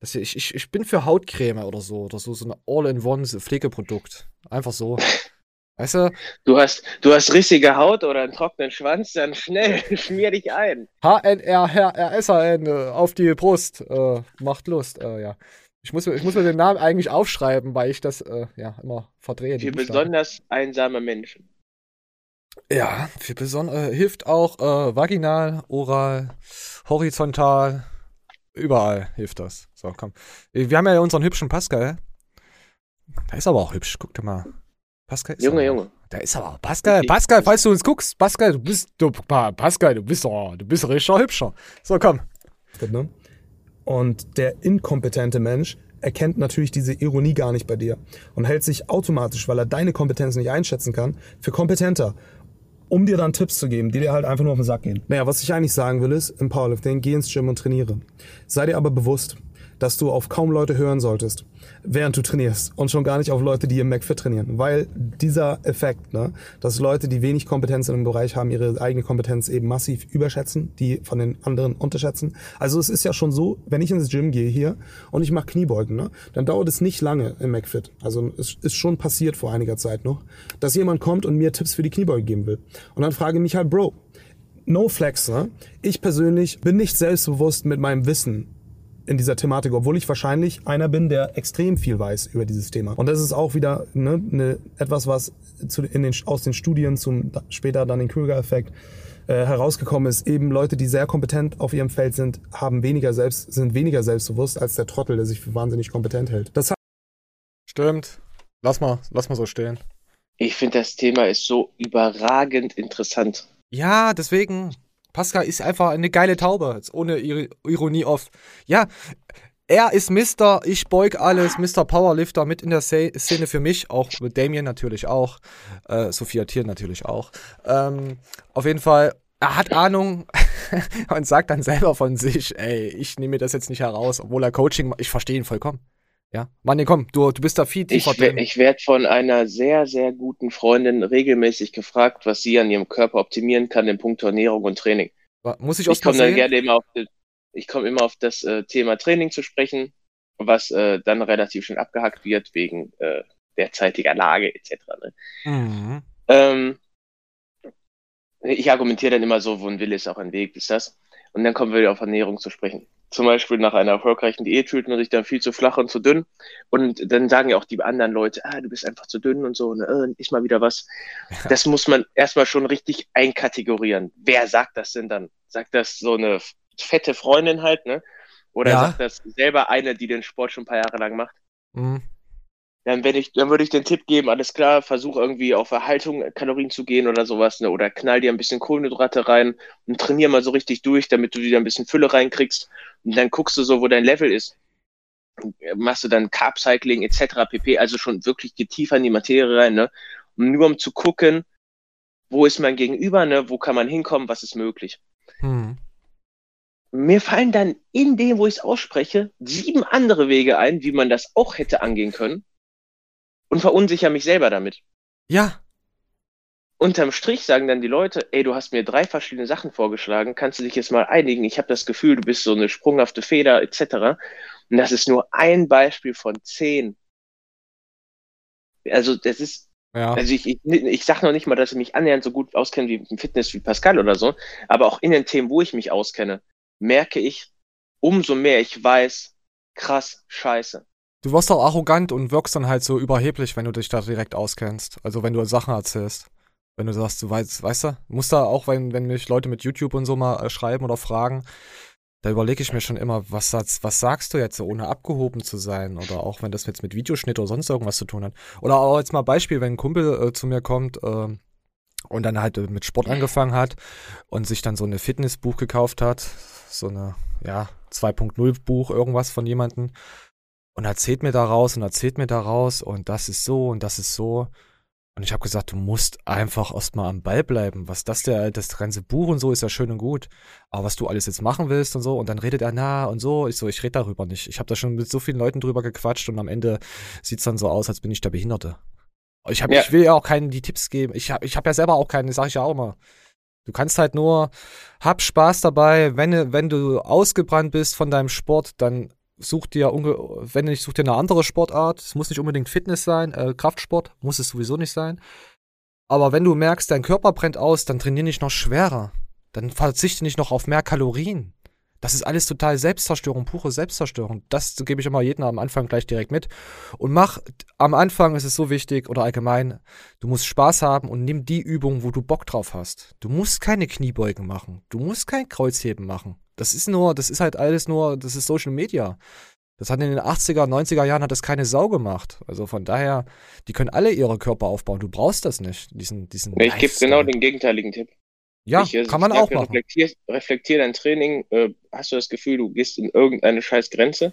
Das, ich, ich, ich bin für Hautcreme oder so, oder so, so ein All-in-One-Pflegeprodukt. Einfach so. Weißt du?
Du hast, du hast rissige Haut oder einen trockenen Schwanz, dann schnell, schmier dich ein.
H-N-R-R-S-A-N äh, auf die Brust. Äh, macht Lust, äh, ja. Ich muss, ich muss mir den Namen eigentlich aufschreiben, weil ich das äh, ja immer verdrehe.
Für besonders einsame Menschen.
Ja, für besonders äh, hilft auch äh, vaginal, oral, horizontal, Überall hilft das. So, komm. Wir haben ja unseren hübschen Pascal. Der ist aber auch hübsch. Guck dir mal. Pascal ist
Junge,
aber,
Junge.
Der ist aber Pascal. Pascal, falls du uns guckst, Pascal, du bist du, Pascal, du bist oh, du bist richtig hübscher. So, komm.
Ne? Und der inkompetente Mensch erkennt natürlich diese Ironie gar nicht bei dir und hält sich automatisch, weil er deine Kompetenz nicht einschätzen kann, für kompetenter um dir dann Tipps zu geben, die dir halt einfach nur auf den Sack gehen. Naja, was ich eigentlich sagen will ist, im Powerlifting, geh ins Gym und trainiere. Sei dir aber bewusst, dass du auf kaum Leute hören solltest, während du trainierst und schon gar nicht auf Leute, die im McFit trainieren, weil dieser Effekt, ne, dass Leute, die wenig Kompetenz in einem Bereich haben, ihre eigene Kompetenz eben massiv überschätzen, die von den anderen unterschätzen. Also es ist ja schon so, wenn ich ins Gym gehe hier und ich mache Kniebeugen, ne, dann dauert es nicht lange im McFit. Also es ist schon passiert vor einiger Zeit noch, dass jemand kommt und mir Tipps für die Kniebeuge geben will. Und dann frage ich mich halt, Bro, no flex, ne? Ich persönlich bin nicht selbstbewusst mit meinem Wissen in dieser Thematik, obwohl ich wahrscheinlich einer bin, der extrem viel weiß über dieses Thema. Und das ist auch wieder ne, ne, etwas, was zu, in den, aus den Studien zum später dann den Krüger-Effekt äh, herausgekommen ist. Eben Leute, die sehr kompetent auf ihrem Feld sind, haben weniger selbst, sind weniger selbstbewusst als der Trottel, der sich für wahnsinnig kompetent hält. Das
Stimmt. Lass mal, lass mal so stehen.
Ich finde, das Thema ist so überragend interessant.
Ja, deswegen. Pascal ist einfach eine geile Taube, ohne Ironie oft. Ja, er ist Mr. Ich beug alles, Mr. Powerlifter mit in der Szene für mich, auch mit Damien natürlich auch, äh, Sophia Thier natürlich auch. Ähm, auf jeden Fall, er hat Ahnung und sagt dann selber von sich, ey, ich nehme mir das jetzt nicht heraus, obwohl er Coaching, ich verstehe ihn vollkommen. Ja, Mann, komm, du, du bist da viel
tiefer Ich, drin. ich werde von einer sehr, sehr guten Freundin regelmäßig gefragt, was sie an ihrem Körper optimieren kann in puncto Ernährung und Training.
Muss ich,
ich komme dann gerne immer auf, ich komme immer auf das äh, Thema Training zu sprechen, was äh, dann relativ schnell abgehackt wird wegen äh, derzeitiger Lage etc. Ne? Mhm. Ähm, ich argumentiere dann immer so, wo ein Wille ist, auch ein Weg ist das. Und dann kommen wir wieder auf Ernährung zu sprechen zum Beispiel nach einer erfolgreichen Diät fühlt man sich dann viel zu flach und zu dünn. Und dann sagen ja auch die anderen Leute, ah, du bist einfach zu dünn und so, ne, äh, ich mal wieder was. Ja. Das muss man erstmal schon richtig einkategorieren. Wer sagt das denn dann? Sagt das so eine fette Freundin halt, ne? Oder ja. sagt das selber eine, die den Sport schon ein paar Jahre lang macht? Mhm dann, wenn ich, dann würde ich den Tipp geben, alles klar, versuch irgendwie auf Erhaltung Kalorien zu gehen oder sowas, ne? oder knall dir ein bisschen Kohlenhydrate rein und trainier mal so richtig durch, damit du wieder ein bisschen Fülle reinkriegst und dann guckst du so, wo dein Level ist. Machst du dann Carb Cycling etc. pp, also schon wirklich tiefer in die Materie rein, ne? Und nur um zu gucken, wo ist mein Gegenüber, ne? Wo kann man hinkommen, was ist möglich? Hm. Mir fallen dann in dem, wo ich es ausspreche, sieben andere Wege ein, wie man das auch hätte angehen können und verunsichere mich selber damit.
Ja.
Unterm Strich sagen dann die Leute, ey, du hast mir drei verschiedene Sachen vorgeschlagen, kannst du dich jetzt mal einigen? Ich habe das Gefühl, du bist so eine sprunghafte Feder etc. Und das ist nur ein Beispiel von zehn. Also das ist, ja. also ich, ich, ich sage noch nicht mal, dass ich mich annähernd so gut auskenne wie im Fitness wie Pascal oder so, aber auch in den Themen, wo ich mich auskenne, merke ich, umso mehr ich weiß, krass, scheiße.
Du wirst auch arrogant und wirkst dann halt so überheblich, wenn du dich da direkt auskennst. Also wenn du Sachen erzählst. Wenn du sagst, du weißt, weißt du, muss da auch, wenn, wenn mich Leute mit YouTube und so mal äh, schreiben oder fragen, da überlege ich mir schon immer, was, was sagst du jetzt, ohne abgehoben zu sein? Oder auch wenn das jetzt mit Videoschnitt oder sonst irgendwas zu tun hat. Oder auch jetzt mal Beispiel, wenn ein Kumpel äh, zu mir kommt äh, und dann halt äh, mit Sport angefangen hat und sich dann so eine Fitnessbuch gekauft hat, so eine, ja, 2.0 Buch, irgendwas von jemandem und erzählt mir daraus und erzählt mir daraus und das ist so und das ist so. Und ich habe gesagt, du musst einfach erstmal am Ball bleiben. Was das der, das ganze Buch und so ist ja schön und gut. Aber was du alles jetzt machen willst und so, und dann redet er na und so. Ich so, ich rede darüber nicht. Ich habe da schon mit so vielen Leuten drüber gequatscht und am Ende sieht's dann so aus, als bin ich der Behinderte. Ich, hab, ja. ich will ja auch keinen die Tipps geben. Ich habe ich hab ja selber auch keine, sag ich ja auch immer. Du kannst halt nur, hab Spaß dabei. Wenn, wenn du ausgebrannt bist von deinem Sport, dann such dir, wenn nicht, such dir eine andere Sportart. Es muss nicht unbedingt Fitness sein, äh, Kraftsport muss es sowieso nicht sein. Aber wenn du merkst, dein Körper brennt aus, dann trainier nicht noch schwerer. Dann verzichte nicht noch auf mehr Kalorien. Das ist alles total Selbstzerstörung, pure Selbstzerstörung. Das gebe ich immer jedem am Anfang gleich direkt mit. Und mach, am Anfang ist es so wichtig oder allgemein, du musst Spaß haben und nimm die Übung, wo du Bock drauf hast. Du musst keine Kniebeugen machen. Du musst kein Kreuzheben machen. Das ist nur, das ist halt alles nur, das ist Social Media. Das hat in den 80er, 90er Jahren hat das keine Sau gemacht. Also von daher, die können alle ihre Körper aufbauen. Du brauchst das nicht, diesen, diesen.
Ich gebe genau den gegenteiligen Tipp.
Ja, ich, äh, kann man auch machen.
Reflektier, reflektier dein Training. Äh, hast du das Gefühl, du gehst in irgendeine scheiß Grenze?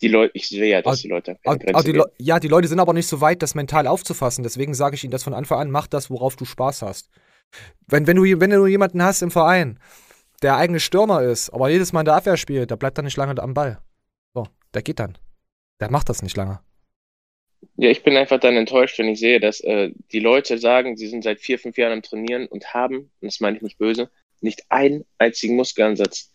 Die Leute, ich sehe ja, dass aber, die Leute
keine Grenze die Ja, die Leute sind aber nicht so weit, das mental aufzufassen. Deswegen sage ich ihnen das von Anfang an, mach das, worauf du Spaß hast. Wenn, wenn, du, wenn du jemanden hast im Verein, der eigene Stürmer ist, aber jedes Mal in der Abwehr spielt, da bleibt er nicht lange am Ball. So. der geht dann. Der macht das nicht lange.
Ja, ich bin einfach dann enttäuscht, wenn ich sehe, dass äh, die Leute sagen, sie sind seit vier, fünf Jahren am Trainieren und haben, und das meine ich nicht böse, nicht einen einzigen Muskelansatz.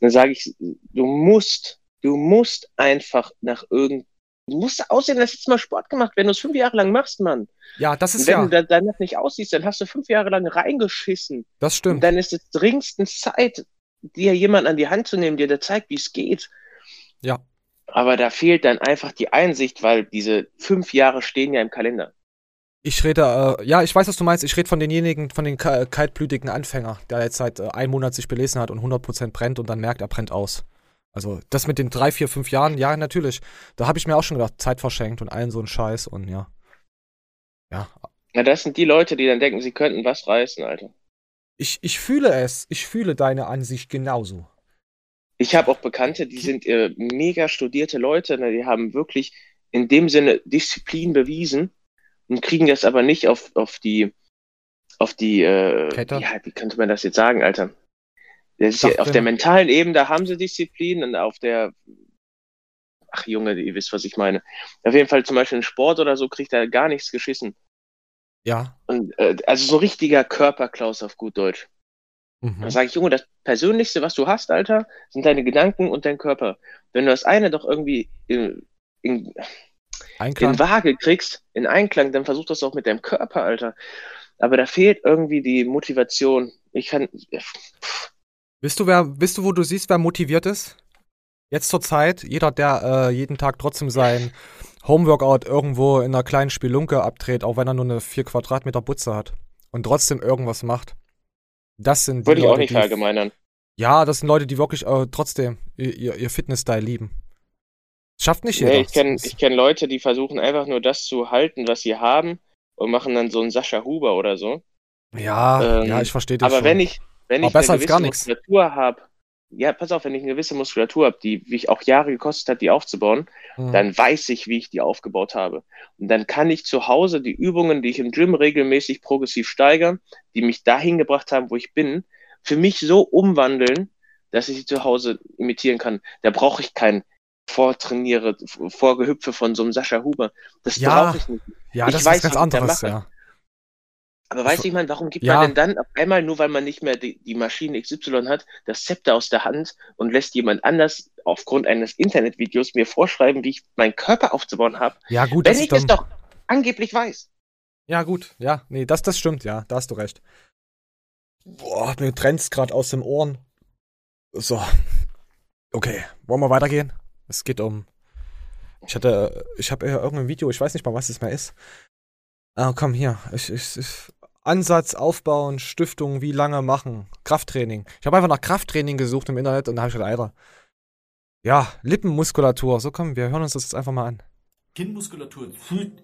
Dann sage ich, du musst, du musst einfach nach irgend, du musst aussehen, dass jetzt mal Sport gemacht, wenn du es fünf Jahre lang machst, Mann.
Ja, das ist
Und wenn
ja.
du da, danach nicht aussiehst, dann hast du fünf Jahre lang reingeschissen.
Das
Und
stimmt.
dann ist es dringendstens Zeit, dir jemand an die Hand zu nehmen, der dir zeigt, wie es geht.
Ja.
Aber da fehlt dann einfach die Einsicht, weil diese fünf Jahre stehen ja im Kalender.
Ich rede, äh, ja, ich weiß, was du meinst. Ich rede von denjenigen, von den ka- kaltblütigen Anfänger, der jetzt seit äh, einem Monat sich belesen hat und 100% brennt und dann merkt, er brennt aus. Also das mit den drei, vier, fünf Jahren, ja, natürlich. Da habe ich mir auch schon gedacht, Zeit verschenkt und allen so ein Scheiß und ja. Ja,
Na, das sind die Leute, die dann denken, sie könnten was reißen, Alter.
ich, ich fühle es. Ich fühle deine Ansicht genauso.
Ich habe auch Bekannte, die sind äh, mega studierte Leute, ne, die haben wirklich in dem Sinne Disziplin bewiesen und kriegen das aber nicht auf, auf die, auf die, äh,
Kette?
ja, wie könnte man das jetzt sagen, Alter? Ja, auf der mentalen Ebene, da haben sie Disziplin und auf der, ach Junge, ihr wisst, was ich meine. Auf jeden Fall zum Beispiel in Sport oder so kriegt er gar nichts geschissen.
Ja.
Und, äh, also so richtiger Körperklaus auf gut Deutsch.
Mhm.
Da sage ich, Junge, das Persönlichste, was du hast, Alter, sind deine Gedanken und dein Körper. Wenn du das eine doch irgendwie in, in, in Waage kriegst, in Einklang, dann versuch das auch mit deinem Körper, Alter. Aber da fehlt irgendwie die Motivation. Ich kann,
Wisst du, wer, wisst du, wo du siehst, wer motiviert ist? Jetzt zur Zeit, jeder, der äh, jeden Tag trotzdem sein Homeworkout irgendwo in einer kleinen Spielunke abdreht, auch wenn er nur eine 4 Quadratmeter Butze hat und trotzdem irgendwas macht. Das sind die
würde ich auch
Leute,
nicht
die,
verallgemeinern.
Ja, das sind Leute, die wirklich äh, trotzdem ihr, ihr, Fitness-Style lieben. Schafft nicht jeder.
Nee, ich kenne kenn Leute, die versuchen einfach nur das zu halten, was sie haben und machen dann so einen Sascha Huber oder so.
ja,
ähm,
ja, ich verstehe das
Aber
schon.
wenn ich, wenn ich eine gewisse. Muskulatur habe, ja, pass auf, wenn ich eine gewisse Muskulatur habe, die mich auch Jahre gekostet hat, die aufzubauen,
Hm.
dann weiß ich, wie ich die aufgebaut habe. Und dann kann ich zu Hause die Übungen, die ich im Gym regelmäßig progressiv steigern, die mich dahin gebracht haben, wo ich bin, für mich so umwandeln, dass ich sie zu Hause imitieren kann. Da brauche ich kein Vortrainiere, Vorgehüpfe von so einem Sascha Huber. Das
Ja,
brauche ich nicht.
ja,
ich
das
weiß,
ist ganz anderes, ja.
Aber weiß ich, man, warum gibt
Ja.
man denn dann auf einmal, nur weil man nicht mehr die, die Maschine XY hat, das Zepter aus der Hand und lässt jemand anders aufgrund eines Internetvideos mir vorschreiben, wie ich meinen Körper aufzubauen habe,
Ja, gut,
wenn
das
ich es doch angeblich weiß.
Ja, gut, ja, nee, das, das stimmt, ja, da hast du recht. Boah, mir trennt's gerade aus den Ohren. So. Okay, wollen wir weitergehen? Es geht um. Ich hatte, ich habe ja irgendein Video, ich weiß nicht mal, was es mehr ist. Ah, komm hier. Ich, ich, ich, Ansatz aufbauen, Stiftung, wie lange machen, Krafttraining. Ich habe einfach nach Krafttraining gesucht im Internet und da habe ich gedacht, Alter. Ja, Lippenmuskulatur. So komm, wir hören uns das jetzt einfach mal an.
Kinnmuskulatur zieht,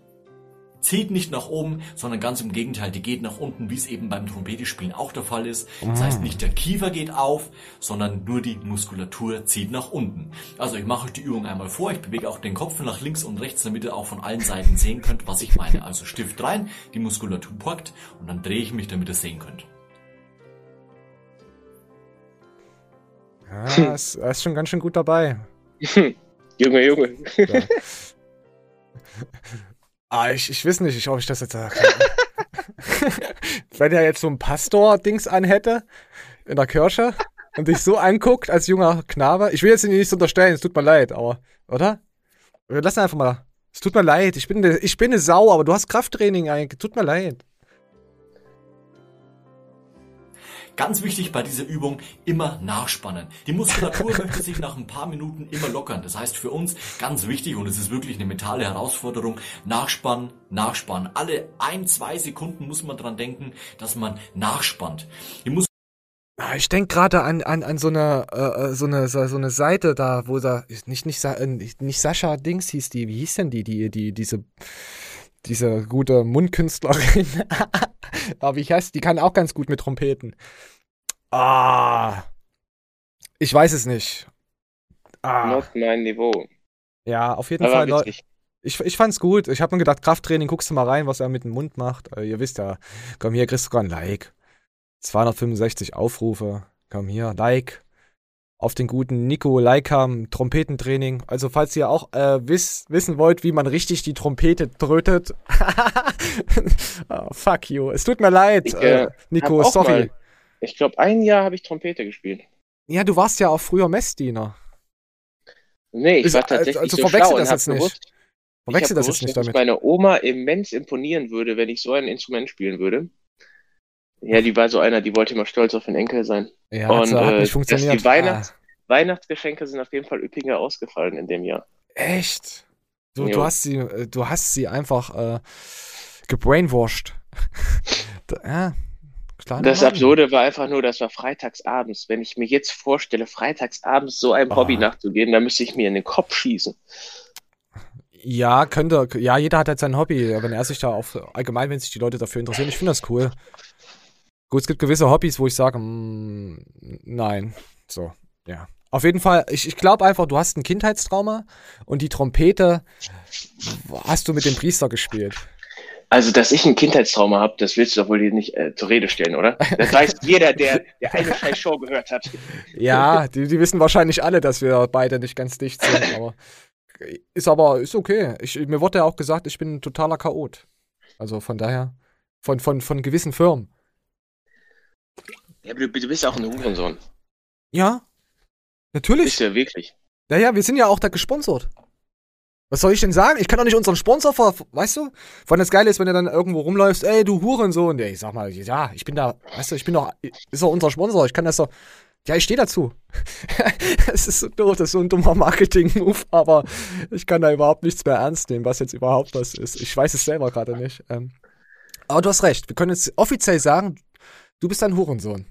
zieht nicht nach oben, sondern ganz im Gegenteil, die geht nach unten, wie es eben beim Trompetispielen auch der Fall ist. Das heißt, nicht der Kiefer geht auf, sondern nur die Muskulatur zieht nach unten. Also ich mache euch die Übung einmal vor, ich bewege auch den Kopf nach links und rechts, damit ihr auch von allen Seiten sehen könnt, was ich meine. Also Stift rein, die Muskulatur packt und dann drehe ich mich, damit ihr sehen könnt.
Ja, ist, er ist schon ganz schön gut dabei.
Junge, Junge.
Ja. ah, ich, ich weiß nicht, ich, ob ich das jetzt sage. Wenn er jetzt so ein Pastor-Dings anhätte in der Kirche und dich so anguckt als junger Knabe. Ich will jetzt nicht unterstellen, es tut mir leid, aber, oder? Lassen einfach mal. Es tut mir leid, ich bin, ich bin eine Sau, aber du hast Krafttraining eigentlich. Tut mir leid.
Ganz wichtig bei dieser Übung, immer nachspannen. Die Muskulatur möchte sich nach ein paar Minuten immer lockern. Das heißt für uns ganz wichtig und es ist wirklich eine mentale Herausforderung, nachspannen, nachspannen. Alle ein, zwei Sekunden muss man dran denken, dass man nachspannt.
Ah, Ich denke gerade an, an, an so eine, äh, äh, so eine, so so eine Seite da, wo da, nicht, nicht, Sa- äh, nicht Sascha Dings hieß die, wie hieß denn die, die, die, diese, diese gute Mundkünstlerin. Aber wie heißt die? kann auch ganz gut mit Trompeten. Ah. Ich weiß es nicht. Ah.
Not mein Niveau.
Ja, auf jeden
Aber
Fall.
Witzig.
Ich, ich fand's gut. Ich habe mir gedacht, Krafttraining, guckst du mal rein, was er mit dem Mund macht. Äh, ihr wisst ja, komm hier, kriegst du sogar ein Like. 265 Aufrufe. Komm hier, Like. Auf den guten Nico Leikam Trompetentraining. Also falls ihr auch äh, wiss, wissen wollt, wie man richtig die Trompete trötet. oh, fuck you. Es tut mir leid, ich, äh, äh Nico, sorry. Mal,
ich glaube, ein Jahr habe ich Trompete gespielt.
Ja, du warst ja auch früher Messdiener.
Nee, ich war tatsächlich also,
also
so schlau
das jetzt nicht. Verwechsel das jetzt nicht damit.
Dass meine Oma immens imponieren würde, wenn ich so ein Instrument spielen würde. Ja, die war so einer, die wollte immer stolz auf den Enkel sein.
Ja, und hat äh, nicht funktioniert.
die Weihnachts ah. Weihnachtsgeschenke sind auf jeden Fall üppiger ausgefallen in dem Jahr.
Echt? Du, du hast sie, äh, du hast sie einfach äh, gebrainwashed. ja,
das Absurde war einfach nur, das war freitagsabends. Wenn ich mir jetzt vorstelle, freitagsabends so einem oh. Hobby nachzugehen, dann müsste ich mir in den Kopf schießen.
Ja, könnte. Ja, jeder hat halt sein Hobby. Wenn er sich da auf, allgemein, wenn sich die Leute dafür interessieren, ich finde das cool. Gut, es gibt gewisse Hobbys, wo ich sage, mm, nein. So, ja. Auf jeden Fall, ich, ich glaube einfach, du hast ein Kindheitstrauma und die Trompete hast du mit dem Priester gespielt.
Also, dass ich ein Kindheitstrauma habe, das willst du doch wohl nicht äh, zur Rede stellen, oder? Das weiß jeder, der, der eine scheiß Show gehört hat.
Ja, die, die wissen wahrscheinlich alle, dass wir beide nicht ganz dicht sind, aber ist aber, ist okay. Ich, mir wurde ja auch gesagt, ich bin ein totaler Chaot. Also von daher, von, von, von gewissen Firmen.
Ja, aber du, du bist auch ein Hurensohn.
Ja, natürlich.
Bist du ja wirklich.
Ja, ja, wir sind ja auch da gesponsert. Was soll ich denn sagen? Ich kann doch nicht unseren Sponsor ver, weißt du? Vor allem das Geile ist, wenn du dann irgendwo rumläufst, ey, du Hurensohn. Ja, ich sag mal, ja, ich bin da, weißt du, ich bin doch, ist doch unser Sponsor, ich kann das doch, ja, ich stehe dazu. Es ist so doof, das ist so ein dummer Marketing-Move, aber ich kann da überhaupt nichts mehr ernst nehmen, was jetzt überhaupt was ist. Ich weiß es selber gerade nicht. Ähm, aber du hast recht, wir können jetzt offiziell sagen, du bist ein Hurensohn.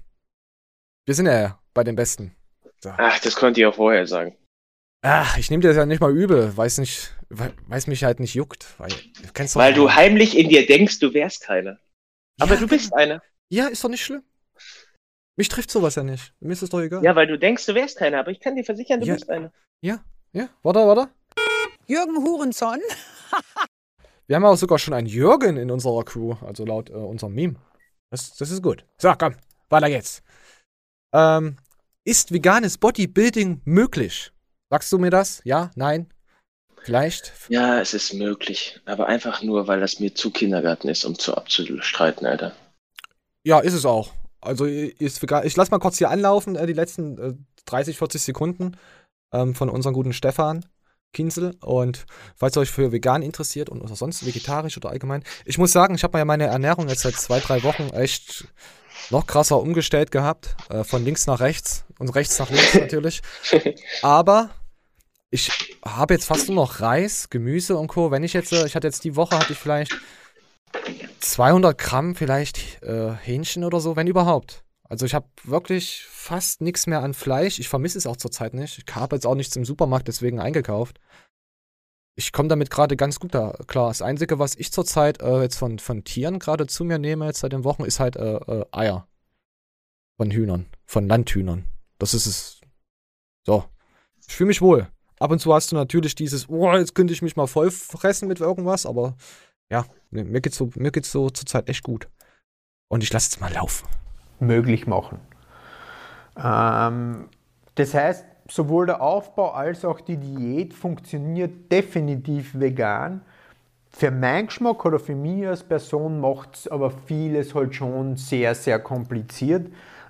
Wir sind ja bei den Besten.
So. Ach, das konnte ich auch vorher sagen.
Ach, ich nehme dir das ja nicht mal übel, weiß nicht, weiß mich halt nicht juckt. Weil,
du weil du heimlich in dir denkst, du wärst keiner. Aber ja, du bist einer.
Ja, ist doch nicht schlimm. Mich trifft sowas ja nicht. Mir ist es doch egal.
Ja, weil du denkst, du wärst keiner, aber ich kann dir versichern, du
ja.
bist einer.
Ja, ja. Warte, warte.
Jürgen Hurenson.
Wir haben auch sogar schon einen Jürgen in unserer Crew, also laut äh, unserem Meme. Das, das ist gut. So, komm, weiter geht's. Ähm, ist veganes Bodybuilding möglich? Sagst du mir das? Ja? Nein? Vielleicht?
Ja, es ist möglich. Aber einfach nur, weil das mir zu Kindergarten ist, um zu abzustreiten, Alter.
Ja, ist es auch. Also ist vegan. Ich lass mal kurz hier anlaufen, äh, die letzten äh, 30, 40 Sekunden ähm, von unserem guten Stefan Kinzel. Und falls ihr euch für vegan interessiert und oder sonst vegetarisch oder allgemein, ich muss sagen, ich habe ja meine Ernährung jetzt seit zwei, drei Wochen echt noch krasser umgestellt gehabt. Äh, von links nach rechts und rechts nach links natürlich. Aber ich habe jetzt fast nur noch Reis, Gemüse und Co. Wenn ich jetzt, äh, ich hatte jetzt die Woche, hatte ich vielleicht 200 Gramm vielleicht äh, Hähnchen oder so, wenn überhaupt. Also ich habe wirklich fast nichts mehr an Fleisch. Ich vermisse es auch zurzeit nicht. Ich habe jetzt auch nichts im Supermarkt deswegen eingekauft. Ich komme damit gerade ganz gut da klar. Das Einzige, was ich zurzeit äh, jetzt von, von Tieren gerade zu mir nehme, jetzt seit den Wochen, ist halt äh, äh, Eier. Von Hühnern. Von Landhühnern. Das ist es. So. Ich fühle mich wohl. Ab und zu hast du natürlich dieses, oh, jetzt könnte ich mich mal voll fressen mit irgendwas, aber ja, mir geht's so, mir geht's so zurzeit echt gut. Und ich lasse es mal laufen.
Möglich machen. Ähm, das heißt, sowohl der Aufbau als auch die Diät funktioniert definitiv vegan. Für meinen Geschmack oder für mich als Person macht es aber vieles halt schon sehr, sehr kompliziert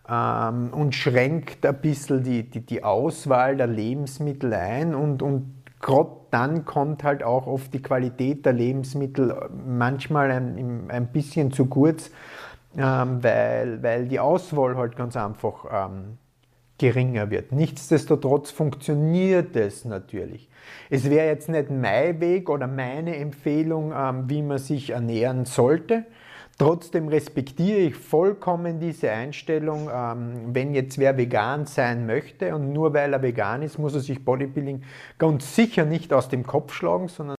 ähm, und schränkt ein bisschen die, die, die Auswahl der Lebensmittel ein und, und gerade dann kommt halt auch oft die Qualität der Lebensmittel manchmal ein, ein bisschen zu kurz, ähm, weil, weil die Auswahl halt ganz einfach ähm, geringer wird. Nichtsdestotrotz funktioniert es natürlich. Es wäre jetzt nicht mein Weg oder meine Empfehlung, ähm, wie man sich ernähren sollte. Trotzdem respektiere ich vollkommen diese Einstellung, ähm, wenn jetzt wer vegan sein möchte und nur weil er vegan ist, muss er sich Bodybuilding ganz sicher nicht aus dem Kopf schlagen, sondern.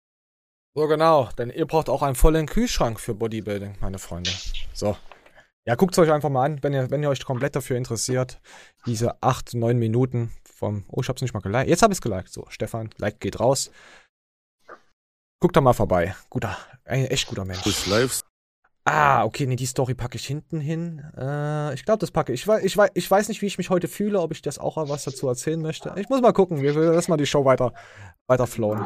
So genau, denn ihr braucht auch einen vollen Kühlschrank für Bodybuilding, meine Freunde. So. Ja, guckt es euch einfach mal an, wenn ihr, wenn ihr euch komplett dafür interessiert. Diese 8, 9 Minuten vom. Oh, ich hab's nicht mal geliked. Jetzt hab ich's geliked. So, Stefan, Like geht raus. Guckt da mal vorbei. Guter, ein echt guter Mensch. Ah, okay, nee, die Story packe ich hinten hin. Äh, ich glaube, das packe ich. Ich weiß, ich, weiß, ich weiß nicht, wie ich mich heute fühle, ob ich das auch was dazu erzählen möchte. Ich muss mal gucken. Wir lassen mal die Show weiter, weiter flowen.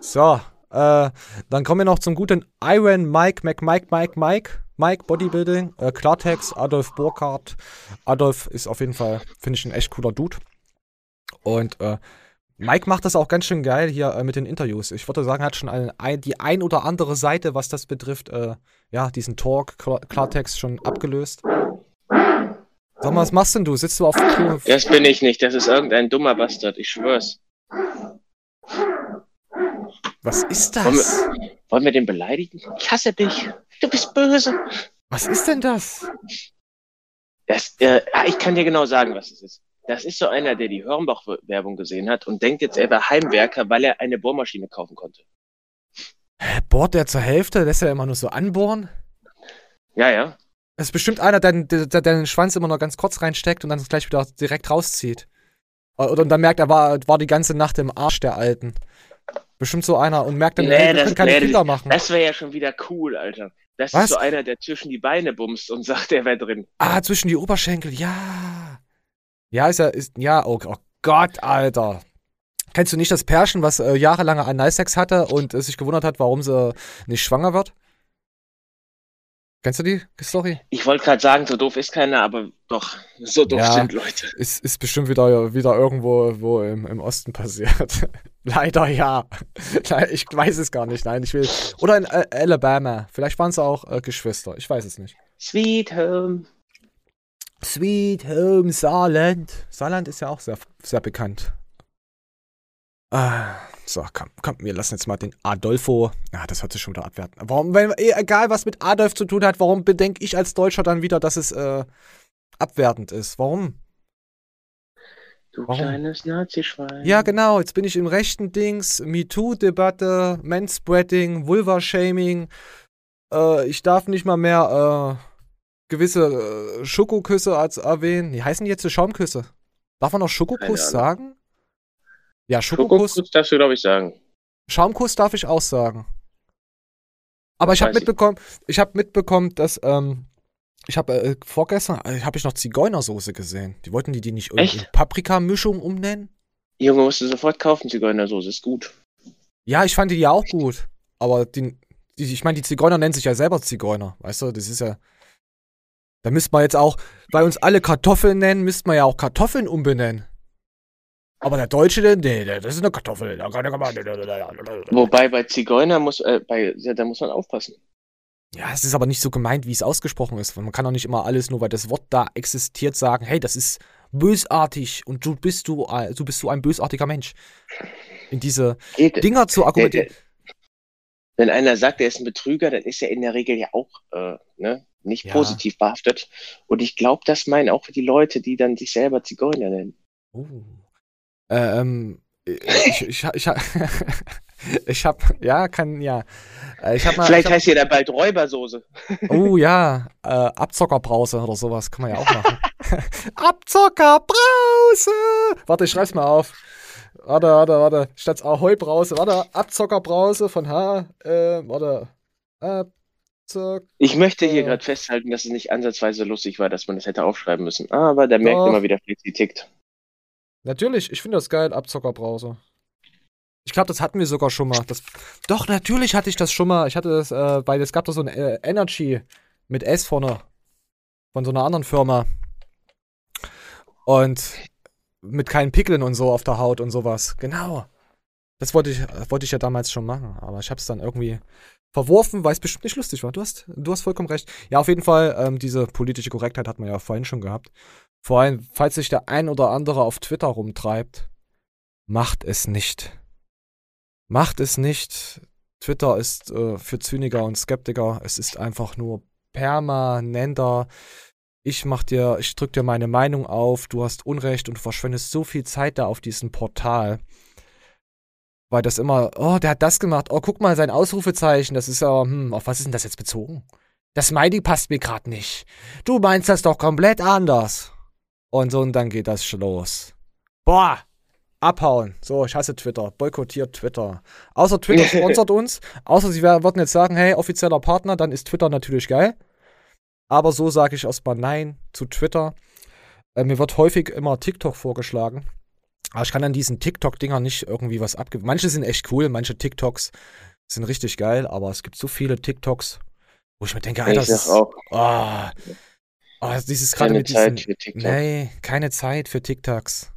So, äh, dann kommen wir noch zum guten Iron Mike, Mac, Mike, Mike, Mike. Mike, Bodybuilding, äh, Klartext, Adolf Burkhardt. Adolf ist auf jeden Fall, finde ich, ein echt cooler Dude. Und äh, Mike macht das auch ganz schön geil hier äh, mit den Interviews. Ich würde sagen, er hat schon eine, ein, die ein oder andere Seite, was das betrifft, äh, ja, diesen Talk, Klartext schon abgelöst. Sag mal, was machst denn du? Sitzt du auf
Klo? Das bin ich nicht. Das ist irgendein dummer Bastard. Ich schwör's.
Was ist das?
Wollen wir, wollen wir den beleidigen? Ich hasse dich. Du bist böse.
Was ist denn das?
das äh, ich kann dir genau sagen, was es ist. Das ist so einer, der die Hörnbach-Werbung gesehen hat und denkt jetzt, er wäre Heimwerker, weil er eine Bohrmaschine kaufen konnte.
Bohrt der zur Hälfte? Lässt er immer nur so anbohren?
Ja, ja.
Das ist bestimmt einer, der, der, der den Schwanz immer noch ganz kurz reinsteckt und dann gleich wieder direkt rauszieht. Und dann merkt er, war, war die ganze Nacht im Arsch der Alten. Bestimmt so einer und merkt dann,
nee, ey, wir können keine nee, Kinder machen. Das wäre ja schon wieder cool, Alter. Das Was? ist so einer, der zwischen die Beine bumst und sagt, er wäre drin.
Ah, zwischen die Oberschenkel, ja. Ja, ist ja, ist, ja, oh, oh Gott, Alter. Kennst du nicht das Pärchen, was äh, jahrelang einen Nicex hatte und äh, sich gewundert hat, warum sie nicht schwanger wird? Kennst du die Story?
Ich wollte gerade sagen, so doof ist keiner, aber doch, so doof ja, sind Leute.
Ist, ist bestimmt wieder, wieder irgendwo wo im, im Osten passiert. Leider ja. Ich weiß es gar nicht. Nein, ich will. Oder in äh, Alabama. Vielleicht waren es auch äh, Geschwister. Ich weiß es nicht.
Sweet Home.
Sweet Home Saarland. Saarland ist ja auch sehr, sehr bekannt. Ah, so, komm, komm, wir lassen jetzt mal den Adolfo. Ja, das hört sich schon wieder abwerten. Warum, wenn, eh, egal was mit Adolf zu tun hat, warum bedenke ich als Deutscher dann wieder, dass es äh, abwertend ist? Warum?
Du Warum? kleines Nazi-Schwein.
Ja, genau. Jetzt bin ich im rechten Dings. MeToo-Debatte, Manspreading, Vulva-Shaming. Äh, ich darf nicht mal mehr äh, gewisse äh, Schokoküsse als erwähnen. Wie heißen die jetzt Schaumküsse? Darf man noch Schokokuss sagen? Ja, Schokokuss. Schokokuss
darfst du, glaube ich, sagen.
Schaumkuss darf ich auch sagen. Aber ich habe mitbekommen, ich habe mitbekommen, dass ähm, ich habe äh, vorgestern äh, habe ich noch Zigeunersoße gesehen. Die wollten die die nicht irgendwie Paprikamischung umnennen?
Junge, musst du sofort kaufen, Zigeunersoße, ist gut.
Ja, ich fand die ja auch gut. Aber die, die ich meine, die Zigeuner nennen sich ja selber Zigeuner. Weißt du, das ist ja. Da müsste man jetzt auch, bei uns alle Kartoffeln nennen, müsste man ja auch Kartoffeln umbenennen. Aber der Deutsche, nee, das ist eine Kartoffel.
Wobei bei Zigeuner muss, äh, bei, ja, da muss man aufpassen.
Ja, es ist aber nicht so gemeint, wie es ausgesprochen ist. Man kann auch nicht immer alles, nur weil das Wort da existiert, sagen, hey, das ist bösartig und du bist du, äh, du bist du ein bösartiger Mensch. In diese Geht, Dinger zu argumentieren.
Wenn einer sagt, er ist ein Betrüger, dann ist er in der Regel ja auch äh, ne, nicht ja. positiv behaftet. Und ich glaube, das meinen auch die Leute, die dann sich selber Zigeuner nennen.
Oh. Äh, ähm, ich, ich, ich, ich habe, ja, kann, ja.
Äh, ich hab mal, Vielleicht ich hab, heißt ihr da bald Räubersoße.
Oh ja, äh, Abzockerbrause oder sowas kann man ja auch machen. Abzockerbrause! Warte, ich schreib's mal auf. Warte, warte, warte. Statt Ahoi-Brause, warte, Abzockerbrause von H, äh, warte.
Abzock. Ich möchte hier gerade festhalten, dass es nicht ansatzweise lustig war, dass man das hätte aufschreiben müssen. Aber der merkt immer wieder, wie sie tickt.
Natürlich, ich finde das geil, Abzockerbrause. Ich glaube, das hatten wir sogar schon mal. Das, doch, natürlich hatte ich das schon mal. Ich hatte das, äh, weil es gab da so ein äh, Energy mit S vorne. Von so einer anderen Firma. Und mit keinen Pickeln und so auf der Haut und sowas. Genau. Das wollte ich, wollte ich ja damals schon machen. Aber ich habe es dann irgendwie verworfen, weil es bestimmt nicht lustig war. Du hast, du hast vollkommen recht. Ja, auf jeden Fall, ähm, diese politische Korrektheit hat man ja vorhin schon gehabt. Vor allem, falls sich der ein oder andere auf Twitter rumtreibt, macht es nicht. Macht es nicht. Twitter ist äh, für Zyniker und Skeptiker. Es ist einfach nur permanenter. Ich mach dir, ich drück dir meine Meinung auf, du hast Unrecht und verschwendest so viel Zeit da auf diesem Portal. Weil das immer, oh, der hat das gemacht, oh, guck mal, sein Ausrufezeichen, das ist ja, hm, auf was ist denn das jetzt bezogen? Das Smiley passt mir gerade nicht. Du meinst das doch komplett anders. Und so, und dann geht das los. Boah, abhauen. So, ich hasse Twitter. Boykottiert Twitter. Außer Twitter sponsert uns. Außer sie würden jetzt sagen, hey, offizieller Partner, dann ist Twitter natürlich geil. Aber so sage ich erstmal Nein zu Twitter. Äh, mir wird häufig immer TikTok vorgeschlagen. Aber ich kann an diesen TikTok-Dingern nicht irgendwie was abgeben. Manche sind echt cool, manche TikToks sind richtig geil, aber es gibt so viele TikToks, wo ich mir denke, Alter, das ist, auch. Oh, oh, dieses gerade mit diesen, Zeit für TikTok. Nee, keine Zeit für TikToks.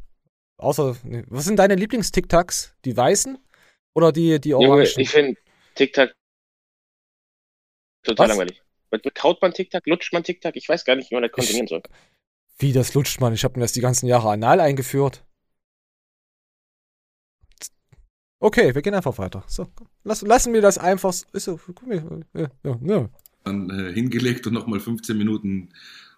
Außer, was sind deine Lieblings-TikToks? Die weißen oder die, die orangen?
ich finde TikTok total was? langweilig. Kaut man TikTok, lutscht man TikTok? Ich weiß gar nicht, wie man das konsumieren soll.
Wie, das lutscht man? Ich habe mir das die ganzen Jahre anal eingeführt. Okay, wir gehen einfach weiter. So, lass, lassen wir das einfach. Ist so, guck mal, ja, ja,
ja. Dann äh, hingelegt und nochmal 15 Minuten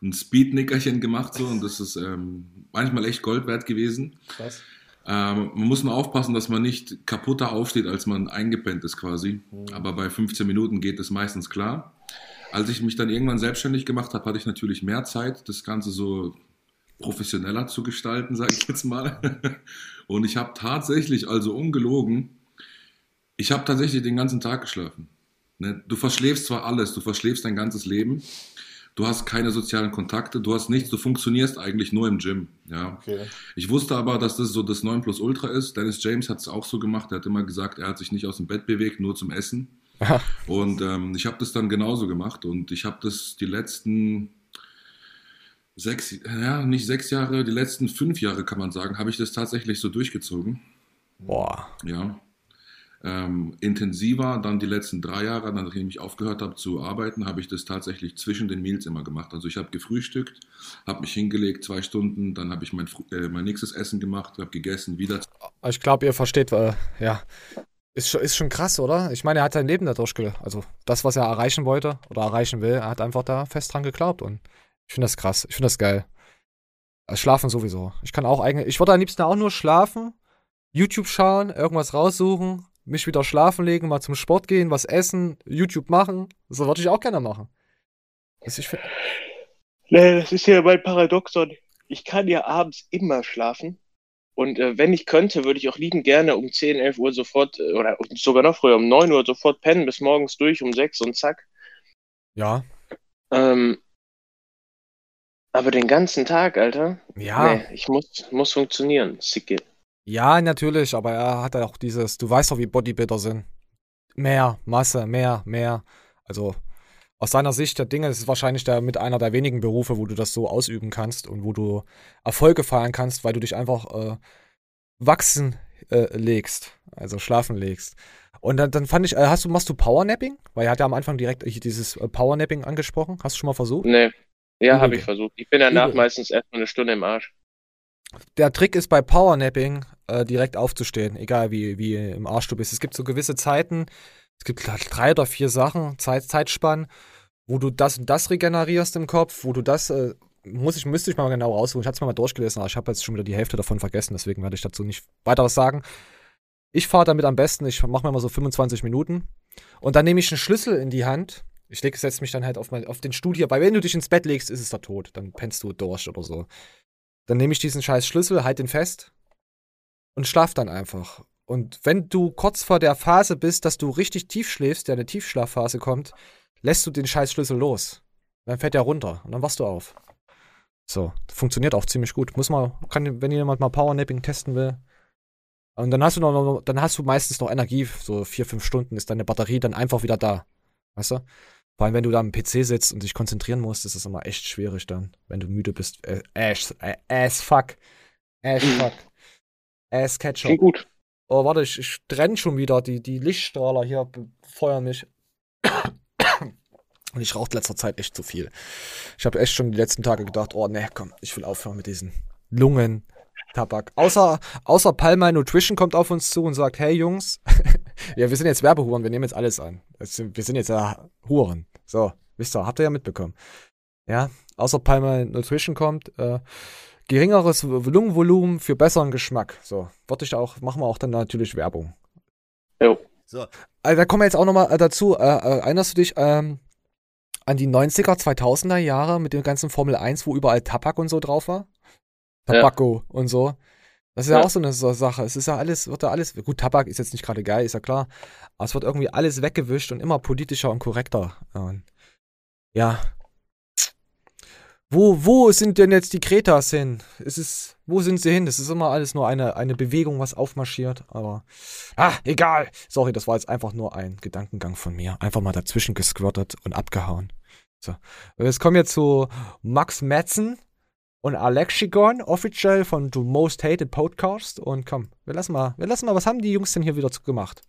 ein Speed-Nickerchen gemacht so und das ist ähm, manchmal echt Gold wert gewesen. Krass. Ähm, man muss nur aufpassen, dass man nicht kaputter aufsteht, als man eingepennt ist quasi. Mhm. Aber bei 15 Minuten geht das meistens klar. Als ich mich dann irgendwann selbstständig gemacht habe, hatte ich natürlich mehr Zeit, das Ganze so professioneller zu gestalten, sage ich jetzt mal. Und ich habe tatsächlich, also ungelogen, ich habe tatsächlich den ganzen Tag geschlafen. Ne? Du verschläfst zwar alles, du verschläfst dein ganzes Leben, du hast keine sozialen Kontakte, du hast nichts, du funktionierst eigentlich nur im Gym. Ja. Okay. Ich wusste aber, dass das so das 9 Plus Ultra ist. Dennis James hat es auch so gemacht. Er hat immer gesagt, er hat sich nicht aus dem Bett bewegt, nur zum Essen. Und ähm, ich habe das dann genauso gemacht und ich habe das die letzten sechs, ja, nicht sechs Jahre, die letzten fünf Jahre kann man sagen, habe ich das tatsächlich so durchgezogen.
Boah.
Ja. Ähm, intensiver, dann die letzten drei Jahre, nachdem ich aufgehört habe zu arbeiten, habe ich das tatsächlich zwischen den Meals immer gemacht. Also ich habe gefrühstückt, habe mich hingelegt, zwei Stunden, dann habe ich mein, äh, mein nächstes Essen gemacht, habe gegessen, wieder.
Ich glaube, ihr versteht, äh, ja. Ist schon, ist schon krass, oder? Ich meine, er hat sein Leben da durchgelebt. Also das, was er erreichen wollte oder erreichen will, er hat einfach da fest dran geglaubt und ich finde das krass. Ich finde das geil. Also schlafen sowieso. Ich kann auch eigentlich. Ich würde am liebsten auch nur schlafen, YouTube schauen, irgendwas raussuchen, mich wieder schlafen legen, mal zum Sport gehen, was essen, YouTube machen. So würde ich auch gerne machen.
Das, ich nee, das ist ja mein Paradoxon. Ich kann ja abends immer schlafen. Und äh, wenn ich könnte, würde ich auch lieben gerne um 10, 11 Uhr sofort, äh, oder sogar noch früher, um 9 Uhr sofort pennen, bis morgens durch, um 6 und zack.
Ja.
Ähm, aber den ganzen Tag, Alter?
Ja. Nee,
ich muss, muss funktionieren. Sicke.
Ja, natürlich, aber er hat auch dieses, du weißt doch, wie Bodybuilder sind. Mehr, Masse, mehr, mehr. Also aus seiner Sicht der Dinge ist es wahrscheinlich der, mit einer der wenigen Berufe, wo du das so ausüben kannst und wo du Erfolge feiern kannst, weil du dich einfach äh, wachsen äh, legst, also schlafen legst. Und dann, dann fand ich, äh, hast du, machst du Powernapping? Weil er hat ja am Anfang direkt dieses äh, Powernapping angesprochen. Hast du schon mal versucht?
Nee, ja, habe ich versucht. Ich bin danach Übel. meistens erstmal eine Stunde im Arsch.
Der Trick ist bei Powernapping äh, direkt aufzustehen, egal wie, wie im Arsch du bist. Es gibt so gewisse Zeiten, es gibt drei oder vier Sachen, Zeit, Zeitspannen, wo du das und das regenerierst im Kopf, wo du das, äh, muss ich, müsste ich mal genau raussuchen. Ich hatte es mal durchgelesen, aber ich habe jetzt schon wieder die Hälfte davon vergessen, deswegen werde ich dazu nicht weiter was sagen. Ich fahre damit am besten, ich mache mir mal so 25 Minuten und dann nehme ich einen Schlüssel in die Hand ich setze mich dann halt auf, mein, auf den Stuhl hier, weil wenn du dich ins Bett legst, ist es da tot. Dann pennst du durch oder so. Dann nehme ich diesen scheiß Schlüssel, halt den fest und schlaf dann einfach. Und wenn du kurz vor der Phase bist, dass du richtig tief schläfst, der eine Tiefschlafphase kommt, lässt du den scheiß Schlüssel los. Dann fährt er runter und dann wachst du auf. So, funktioniert auch ziemlich gut. Muss man, kann, wenn jemand mal Powernapping testen will. Und dann hast du noch, dann hast du meistens noch Energie, so vier, fünf Stunden ist deine Batterie dann einfach wieder da. Weißt du? Vor allem, wenn du da am PC sitzt und dich konzentrieren musst, ist das immer echt schwierig dann, wenn du müde bist. Äh, ass, äh, ass fuck. Ass fuck. Ass Ketchup.
Klingt gut.
Oh, warte, ich, ich trenne schon wieder. Die, die Lichtstrahler hier feuern mich. Und ich rauche letzter Zeit echt zu viel. Ich habe echt schon die letzten Tage gedacht, oh ne, komm, ich will aufhören mit diesen Lungen. Tabak. Außer, außer Palma Nutrition kommt auf uns zu und sagt, hey Jungs, ja, wir sind jetzt Werbehuren, wir nehmen jetzt alles an. Wir sind jetzt ja Huren. So, wisst ihr, habt ihr ja mitbekommen. Ja, außer Palma Nutrition kommt, äh, geringeres Lungenvolumen für besseren Geschmack. So, würde ich auch, machen wir auch dann natürlich Werbung.
Jo.
So. Also, da kommen wir jetzt auch nochmal äh, dazu. Äh, äh, erinnerst du dich ähm, an die 90er, 2000er Jahre mit dem ganzen Formel 1, wo überall Tabak und so drauf war? Tabacco ja. und so. Das ist ja, ja auch so eine Sache. Es ist ja alles, wird da alles, gut, Tabak ist jetzt nicht gerade geil, ist ja klar, aber es wird irgendwie alles weggewischt und immer politischer und korrekter. Und ja. Wo, wo sind denn jetzt die Kretas hin? Es ist, wo sind sie hin? Es ist immer alles nur eine, eine Bewegung, was aufmarschiert, aber, ah, egal. Sorry, das war jetzt einfach nur ein Gedankengang von mir. Einfach mal dazwischen gesquirtet und abgehauen. So. Jetzt kommen wir zu Max Metzen und Alexigon, offiziell von The Most Hated Podcast. Und komm, wir lassen mal, wir lassen mal, was haben die Jungs denn hier wieder gemacht?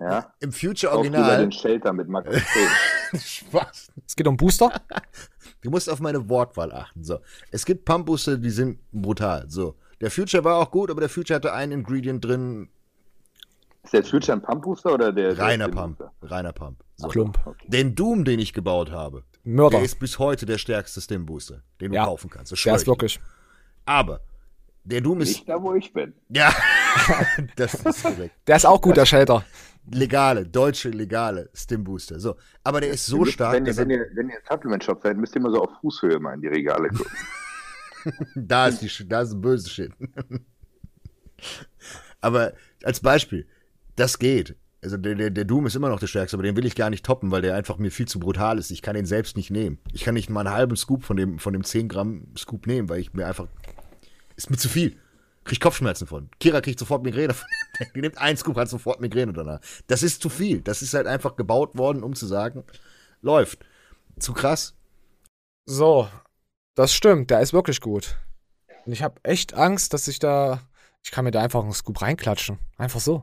Ja.
Im Future Original.
den Shelter mit Max
Spaß. Es geht um Booster.
Du musst auf meine Wortwahl achten. So. Es gibt Pump-Booster, die sind brutal. So. Der Future war auch gut, aber der Future hatte ein Ingredient drin.
Ist der Future ein Pump-Booster oder der?
Reiner Pump. Reiner Pump.
So. Klump.
Okay. Den Doom, den ich gebaut habe,
Mörder.
der ist bis heute der stärkste Stim-Booster, den du
Ja.
kaufen kannst. Das
Der ist
ich
wirklich.
Aber der Doom ist.
Nicht da, wo ich bin.
Ja, das ist korrekt.
Der ist auch gut, der Shelter.
Legale, deutsche legale Stim-Booster. So. Aber der ist so
müsst-
stark,
Wenn, ihr-
dass
wenn, ihr, wenn ihr Supplement-Shop seid, müsst ihr immer so auf Fußhöhe mal in die Regale gucken.
da ist die, da ist ein böses Shit. aber als Beispiel, das geht. Also der, der, der Doom ist immer noch der stärkste, aber den will ich gar nicht toppen, weil der einfach mir viel zu brutal ist. Ich kann den selbst nicht nehmen. Ich kann nicht mal einen halben Scoop von dem, von dem 10 Gramm Scoop nehmen, weil ich mir einfach. Ist mir zu viel. Krieg Kopfschmerzen von. Kira kriegt sofort Migräne von. Die nimmt einen Scoop, hat sofort Migräne danach. Das ist zu viel. Das ist halt einfach gebaut worden, um zu sagen, läuft. Zu krass.
So, das stimmt, der ist wirklich gut. Und ich habe echt Angst, dass ich da. Ich kann mir da einfach einen Scoop reinklatschen. Einfach so.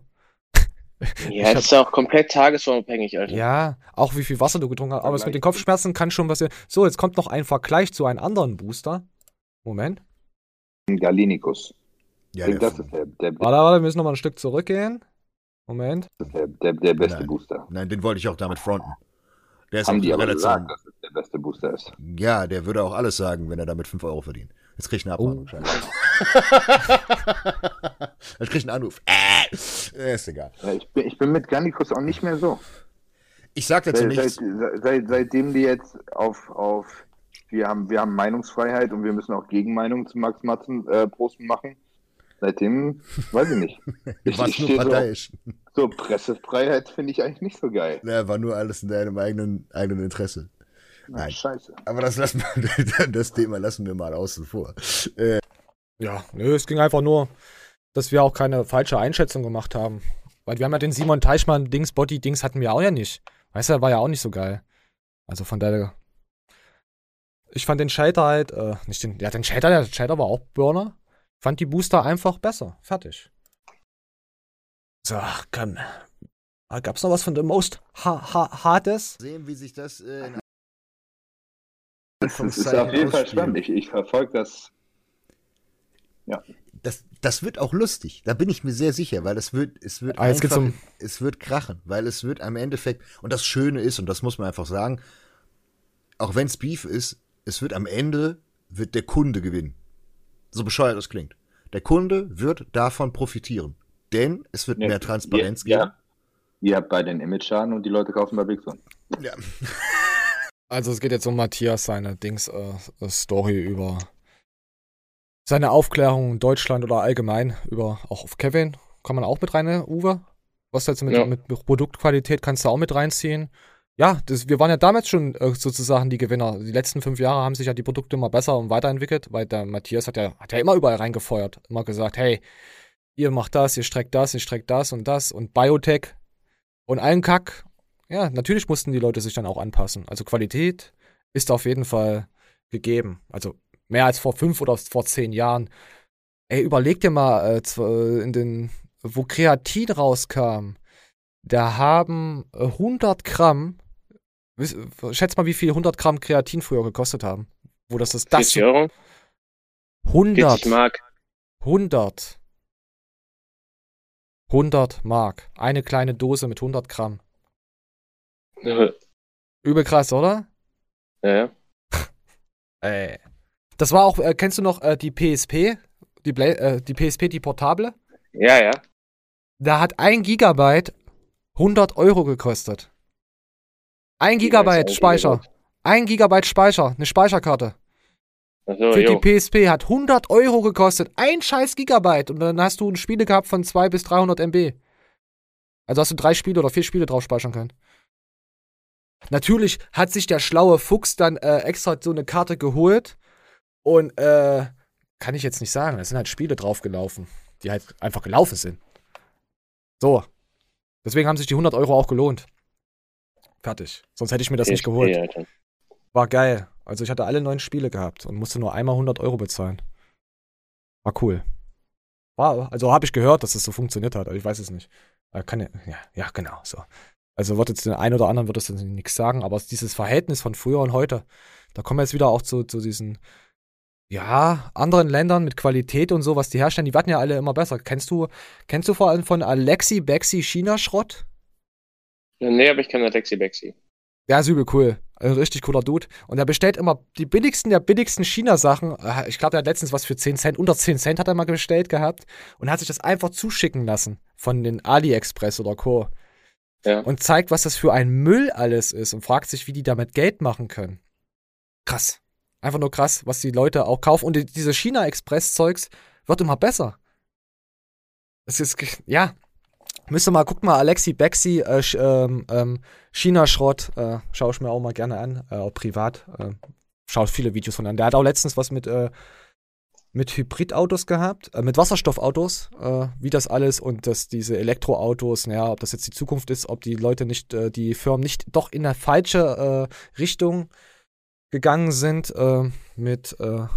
Ja,
Ich
das ist auch komplett tagesformabhängig, Alter.
Ja, auch wie viel Wasser du getrunken hast. Aber es mit den Kopfschmerzen kann schon passieren. So, jetzt kommt noch ein Vergleich zu einem anderen Booster. Moment.
Gallinikus.
Ja,
Ich denke, das ist der, der,
Warte, warte, wir müssen noch mal ein Stück zurückgehen. Moment.
der, der, der beste
Nein.
Booster.
Nein, den wollte ich auch damit fronten. Der ist
Haben die aber gesagt, dass es der beste Booster ist.
Ja, der würde auch alles sagen, wenn er damit 5 Euro verdient. Jetzt krieg ich eine Abmahnung.
Oh.
Jetzt krieg ich einen Anruf. Äh, ist egal.
Ja, ich, bin, ich bin mit Gallinicus auch nicht mehr so.
Ich sag dazu
Seit,
nichts.
seit, seit, seitdem die jetzt auf, auf wir haben, wir haben Meinungsfreiheit und wir müssen auch Gegenmeinungen zu Max Matzen äh, Posten machen. Seitdem, weiß ich nicht. Ich,
Warst
ich
nur
stehe so,
parteiisch.
so Pressefreiheit finde ich eigentlich nicht so geil.
Ja, war nur alles in deinem eigenen, eigenen Interesse. Nein.
scheiße.
Aber das, lassen wir, das Thema lassen wir mal außen vor. Äh,
Ja, nö, es ging einfach nur, dass wir auch keine falsche Einschätzung gemacht haben. Weil wir haben ja den Simon Teichmann Dings, Body Dings hatten wir auch ja nicht. Weißt du, der war ja auch nicht so geil. Also von daher. Ich fand den Shader halt, äh, nicht den, ja, den Shader, der Shader war auch Burner. Fand die Booster einfach besser. Fertig. So, komm. Ah, Gab's noch was von The Most ha ha Hades?
sehen, wie sich das äh, in
Das ist, ist auf jeden Fall spannend. Ich, ich verfolge das. Ja.
Das, das wird auch lustig. Da bin ich mir sehr sicher, weil es wird, es wird
Ah,
einfach,
um-
es wird krachen, weil es wird am Endeffekt, und das Schöne ist, und das muss man einfach sagen, auch wenn es Beef ist, es wird am Ende, wird der Kunde gewinnen. So bescheuert das klingt. Der Kunde wird davon profitieren. Denn es wird
Ja,
mehr Transparenz
ja,
geben.
Ja. Ihr habt bei den Image-Schaden und die Leute kaufen bei Big Son.
Ja.
Also es geht jetzt um Matthias, seine Dings, äh, äh, Story über seine Aufklärung in Deutschland oder allgemein über auch auf Kevin. Kann man auch mit rein, ne, Uwe? Was jetzt mit,
Ja.
mit Produktqualität kannst du auch mit reinziehen. Ja, das, wir waren ja damals schon äh, sozusagen die Gewinner. Die letzten fünf Jahre haben sich ja die Produkte immer besser und weiterentwickelt, weil der Matthias hat ja, hat ja immer überall reingefeuert. Immer gesagt, hey, ihr macht das, ihr streckt das, ihr streckt das und das und Biotech und allen Kack. Ja, natürlich mussten die Leute sich dann auch anpassen. Also Qualität ist auf jeden Fall gegeben. Also mehr als vor fünf oder vor zehn Jahren. Ey, überleg dir mal, äh, zw- in den, wo Kreatin rauskam, da haben äh, 100 Gramm, wiss- schätz mal, wie viel 100 Gramm Kreatin früher gekostet haben. Wo das ist, das
40 Euro?
100.
40 Mark.
100. 100 Mark. Eine kleine Dose mit 100 Gramm.
Ja,
Übel krass, oder?
ja.
Ey. Das war auch, äh, kennst du noch äh, die PSP? Die, Bla äh, die PSP, die portable?
Ja, ja.
Da hat ein Gigabyte 100 Euro gekostet. Ein
Giga ist
Gigabyte
ein
Speicher.
Gigabyte.
Ein Gigabyte Speicher, eine Speicherkarte. So, für jo. die PSP hat 100 Euro gekostet. Ein scheiß Gigabyte. Und dann hast du Spiele gehabt von 2 bis 300 MB. Also hast du drei Spiele oder vier Spiele drauf speichern können. Natürlich hat sich der schlaue Fuchs dann äh, extra so eine Karte geholt. Und äh, kann ich jetzt nicht sagen. Es sind halt Spiele draufgelaufen, die halt einfach gelaufen sind. So. Deswegen haben sich die 100 Euro auch gelohnt. Fertig. Sonst hätte ich mir das nicht geholt. War geil. Also ich hatte alle neun Spiele gehabt und musste nur einmal 100 Euro bezahlen. War cool. War, also habe ich gehört, dass es das so funktioniert hat, aber ich weiß es nicht. Äh, kann ja, ja, genau, so. Also wird jetzt den einen oder anderen wird es nichts sagen, aber dieses Verhältnis von früher und heute, da kommen wir jetzt wieder auch zu, zu diesen, ja, anderen Ländern mit Qualität und so, was die herstellen, die werden ja alle immer besser. Kennst du, kennst du vor allem von Alexi Bexi China-Schrott?
Nee, aber ich kenne Alexi Bexi.
Ja, ist übel cool. Ein richtig cooler Dude. Und er bestellt immer die billigsten der billigsten China-Sachen. Äh, ich glaube, er hat letztens was für 10 Cent, unter 10 Cent hat er mal bestellt gehabt und hat sich das einfach zuschicken lassen von den AliExpress oder Co. Ja. Und zeigt, was das für ein Müll alles ist und fragt sich, wie die damit Geld machen können. Krass. Einfach nur krass, was die Leute auch kaufen. Und diese China-Express-Zeugs wird immer besser. Es ist, ja, Müsste mal, guckt mal, Alexi Bexi, äh, ähm, ähm, China-Schrott, äh, schaue ich mir auch mal gerne an, äh, auch privat. Äh, schaue viele Videos von an. Der hat auch letztens was mit, äh, mit Hybridautos gehabt, äh, mit Wasserstoffautos, äh, wie das alles und dass diese Elektroautos, naja, ob das jetzt die Zukunft ist, ob die Leute nicht, äh, die Firmen nicht doch in eine falsche äh, Richtung gegangen sind äh, mit, äh,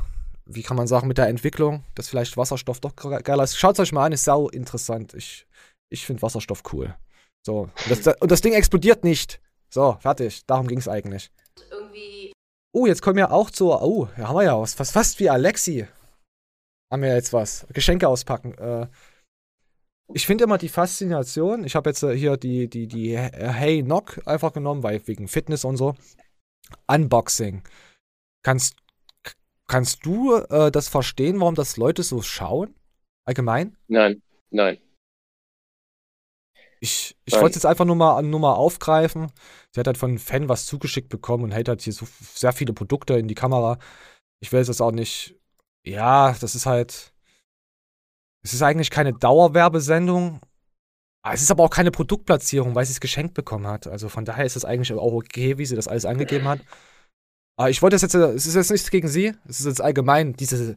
wie kann man sagen, mit der Entwicklung, dass vielleicht Wasserstoff doch geiler ist. Schaut es euch mal an, ist sau interessant. Ich ich finde Wasserstoff cool. So. Und das, und das Ding explodiert nicht. So, fertig. Darum ging es eigentlich. Irgendwie. Oh, jetzt kommen wir auch zu. Oh, da haben wir ja was. Fast, fast wie Alexi. Haben wir jetzt was. Geschenke auspacken. Äh, ich finde immer die Faszination. Ich habe jetzt äh, hier die, die, die Hey Knock einfach genommen, weil wegen Fitness und so. Unboxing. Kannst, kannst du äh, das verstehen, warum das Leute so schauen? Allgemein?
Nein, nein.
Ich, ich wollte es jetzt einfach nur mal, nur mal aufgreifen. Sie hat halt von einem Fan was zugeschickt bekommen und hält halt hier so sehr viele Produkte in die Kamera. Ich will es auch nicht. Ja, das ist halt. Es ist eigentlich keine Dauerwerbesendung. Es ist aber auch keine Produktplatzierung, weil sie es geschenkt bekommen hat. Also von daher ist es eigentlich auch okay, wie sie das alles angegeben hat. Aber ich wollte das jetzt, es ist jetzt nichts gegen sie, es ist jetzt allgemein diese,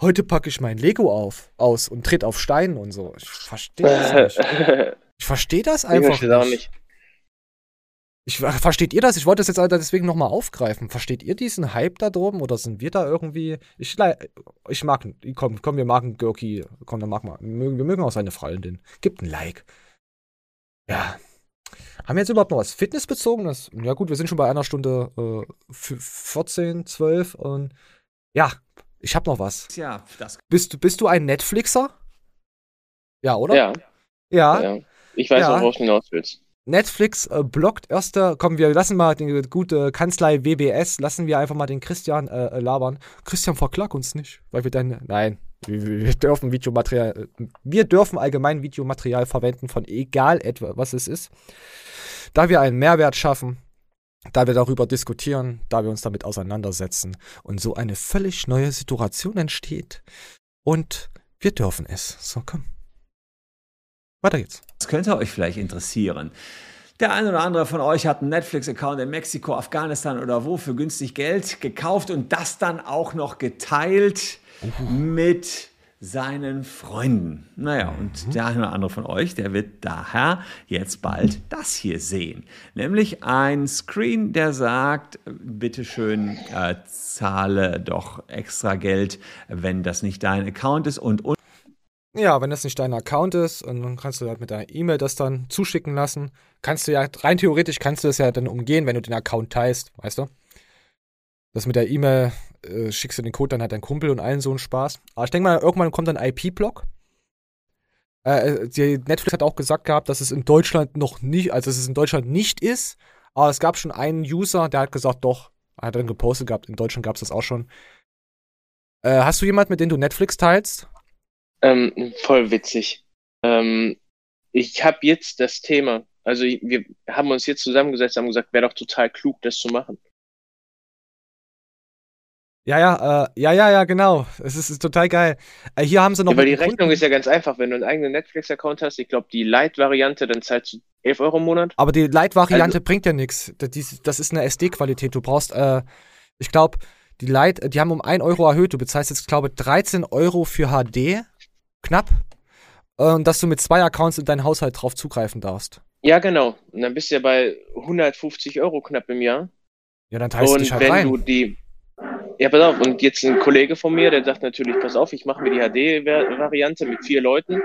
heute packe ich mein Lego auf, aus und tritt auf Steinen und so. Ich verstehe das nicht. Ich verstehe das einfach ich nicht. Auch nicht. Ich, versteht ihr das? Ich wollte das jetzt deswegen nochmal aufgreifen. Versteht ihr diesen Hype da droben oder sind wir da irgendwie? Ich, ich mag, komm, komm, wir machen Görki. Komm, dann mach mal. Wir mögen, wir mögen auch seine Freundin. Gibt ein Like. Ja. Haben wir jetzt überhaupt noch was Fitnessbezogenes? Ja, gut, wir sind schon bei einer Stunde äh, 14, 12 und ja, ich hab noch was. Ja, das. Bist, bist du ein Netflixer? Ja, oder?
Ja.
Ja.
ja. Ich weiß ja. auch, worauf du hinaus willst.
Netflix äh, blockt erster, komm, wir lassen mal die gute Kanzlei WBS, lassen wir einfach mal den Christian äh, äh, labern. Christian, verklag uns nicht, weil wir dann, nein, wir, wir, dürfen Videomaterial, wir dürfen allgemein Videomaterial verwenden von egal etwa, was es ist. Da wir einen Mehrwert schaffen, da wir darüber diskutieren, da wir uns damit auseinandersetzen und so eine völlig neue Situation entsteht und wir dürfen es. So, komm. Weiter geht's.
Das könnte euch vielleicht interessieren. Der eine oder andere von euch hat einen Netflix-Account in Mexiko, Afghanistan oder wo für günstig Geld gekauft und das dann auch noch geteilt uh. mit seinen Freunden. Naja, und mhm. der eine oder andere von euch, der wird daher jetzt bald das hier sehen. Nämlich ein Screen, der sagt, bitteschön, äh, zahle doch extra Geld, wenn das nicht dein Account ist und, und
ja, wenn das nicht dein Account ist, und dann kannst du halt mit deiner E-Mail das dann zuschicken lassen. Kannst du ja, rein theoretisch kannst du das ja dann umgehen, wenn du den Account teilst, weißt du? Das mit der E-Mail äh, schickst du den Code dann halt dein Kumpel und allen so einen Spaß. Aber ich denke mal, irgendwann kommt ein IP-Block. Äh, äh Netflix hat auch gesagt gehabt, dass es in Deutschland noch nicht, also dass es in Deutschland nicht ist. Aber es gab schon einen User, der hat gesagt, doch, hat dann gepostet gehabt, in Deutschland gab es das auch schon. Äh, hast du jemanden, mit dem du Netflix teilst?
Ähm, voll witzig. Ähm, ich habe jetzt das Thema, also wir haben uns jetzt zusammengesetzt, haben gesagt, wäre doch total klug, das zu machen.
Ja, ja, äh, ja, ja, ja, genau. Es ist, ist total geil. Äh, hier haben sie noch.
Weil die Rechnung ist ja ganz einfach. Wenn du einen eigenen Netflix-Account hast, ich glaube, die Light-Variante, dann zahlst du 11 Euro im Monat.
Aber die Light-Variante also, bringt ja nichts. Das ist eine SD-Qualität. Du brauchst, äh, ich glaube, die Light, die haben um 1 Euro erhöht. Du bezahlst jetzt, glaube ich, 13 Euro für HD. Knapp. Und dass du mit zwei Accounts in deinen Haushalt drauf zugreifen darfst.
Ja, genau. Und dann bist du ja bei 150 Euro knapp im Jahr.
Ja, dann teilst du dich halt wenn rein.
du die ja, pass auf, und jetzt ein Kollege von mir, der sagt natürlich, pass auf, ich mache mir die HD-Variante mit vier Leuten.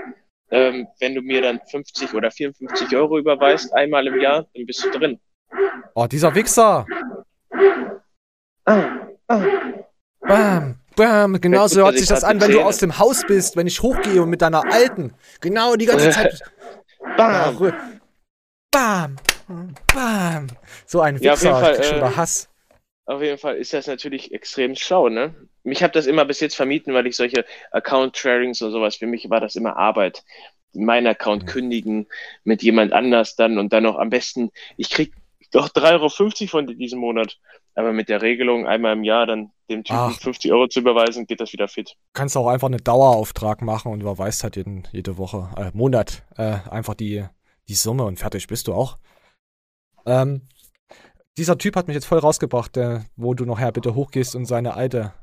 Ähm, wenn du mir dann 50 oder 54 Euro überweist, einmal im Jahr, dann bist du drin.
Oh, dieser Wichser! Ah, ah. Bam, bam, genau so hört sich das an, wenn du aus dem Haus bist, wenn ich hochgehe und mit deiner alten, genau die ganze Zeit. bam! Bam! Bam! So ein Wichser, ja, Fall, ich schon äh, Hass.
Auf jeden Fall ist das natürlich extrem schlau, ne? Mich habe das immer bis jetzt vermieden, weil ich solche Account-Sharings und sowas, für mich war das immer Arbeit. Meinen Account mhm. kündigen mit jemand anders dann und dann noch am besten, ich krieg doch 3,50 Euro von diesem Monat. Aber mit der Regelung, einmal im Jahr dann dem Typen Ach. 50 Euro zu überweisen, geht das wieder fit.
Kannst auch einfach einen Dauerauftrag machen und überweist halt jeden, jede Woche, äh, Monat, äh, einfach die, die Summe und fertig bist du auch. Ähm, dieser Typ hat mich jetzt voll rausgebracht, der, wo du nachher bitte hochgehst und seine alte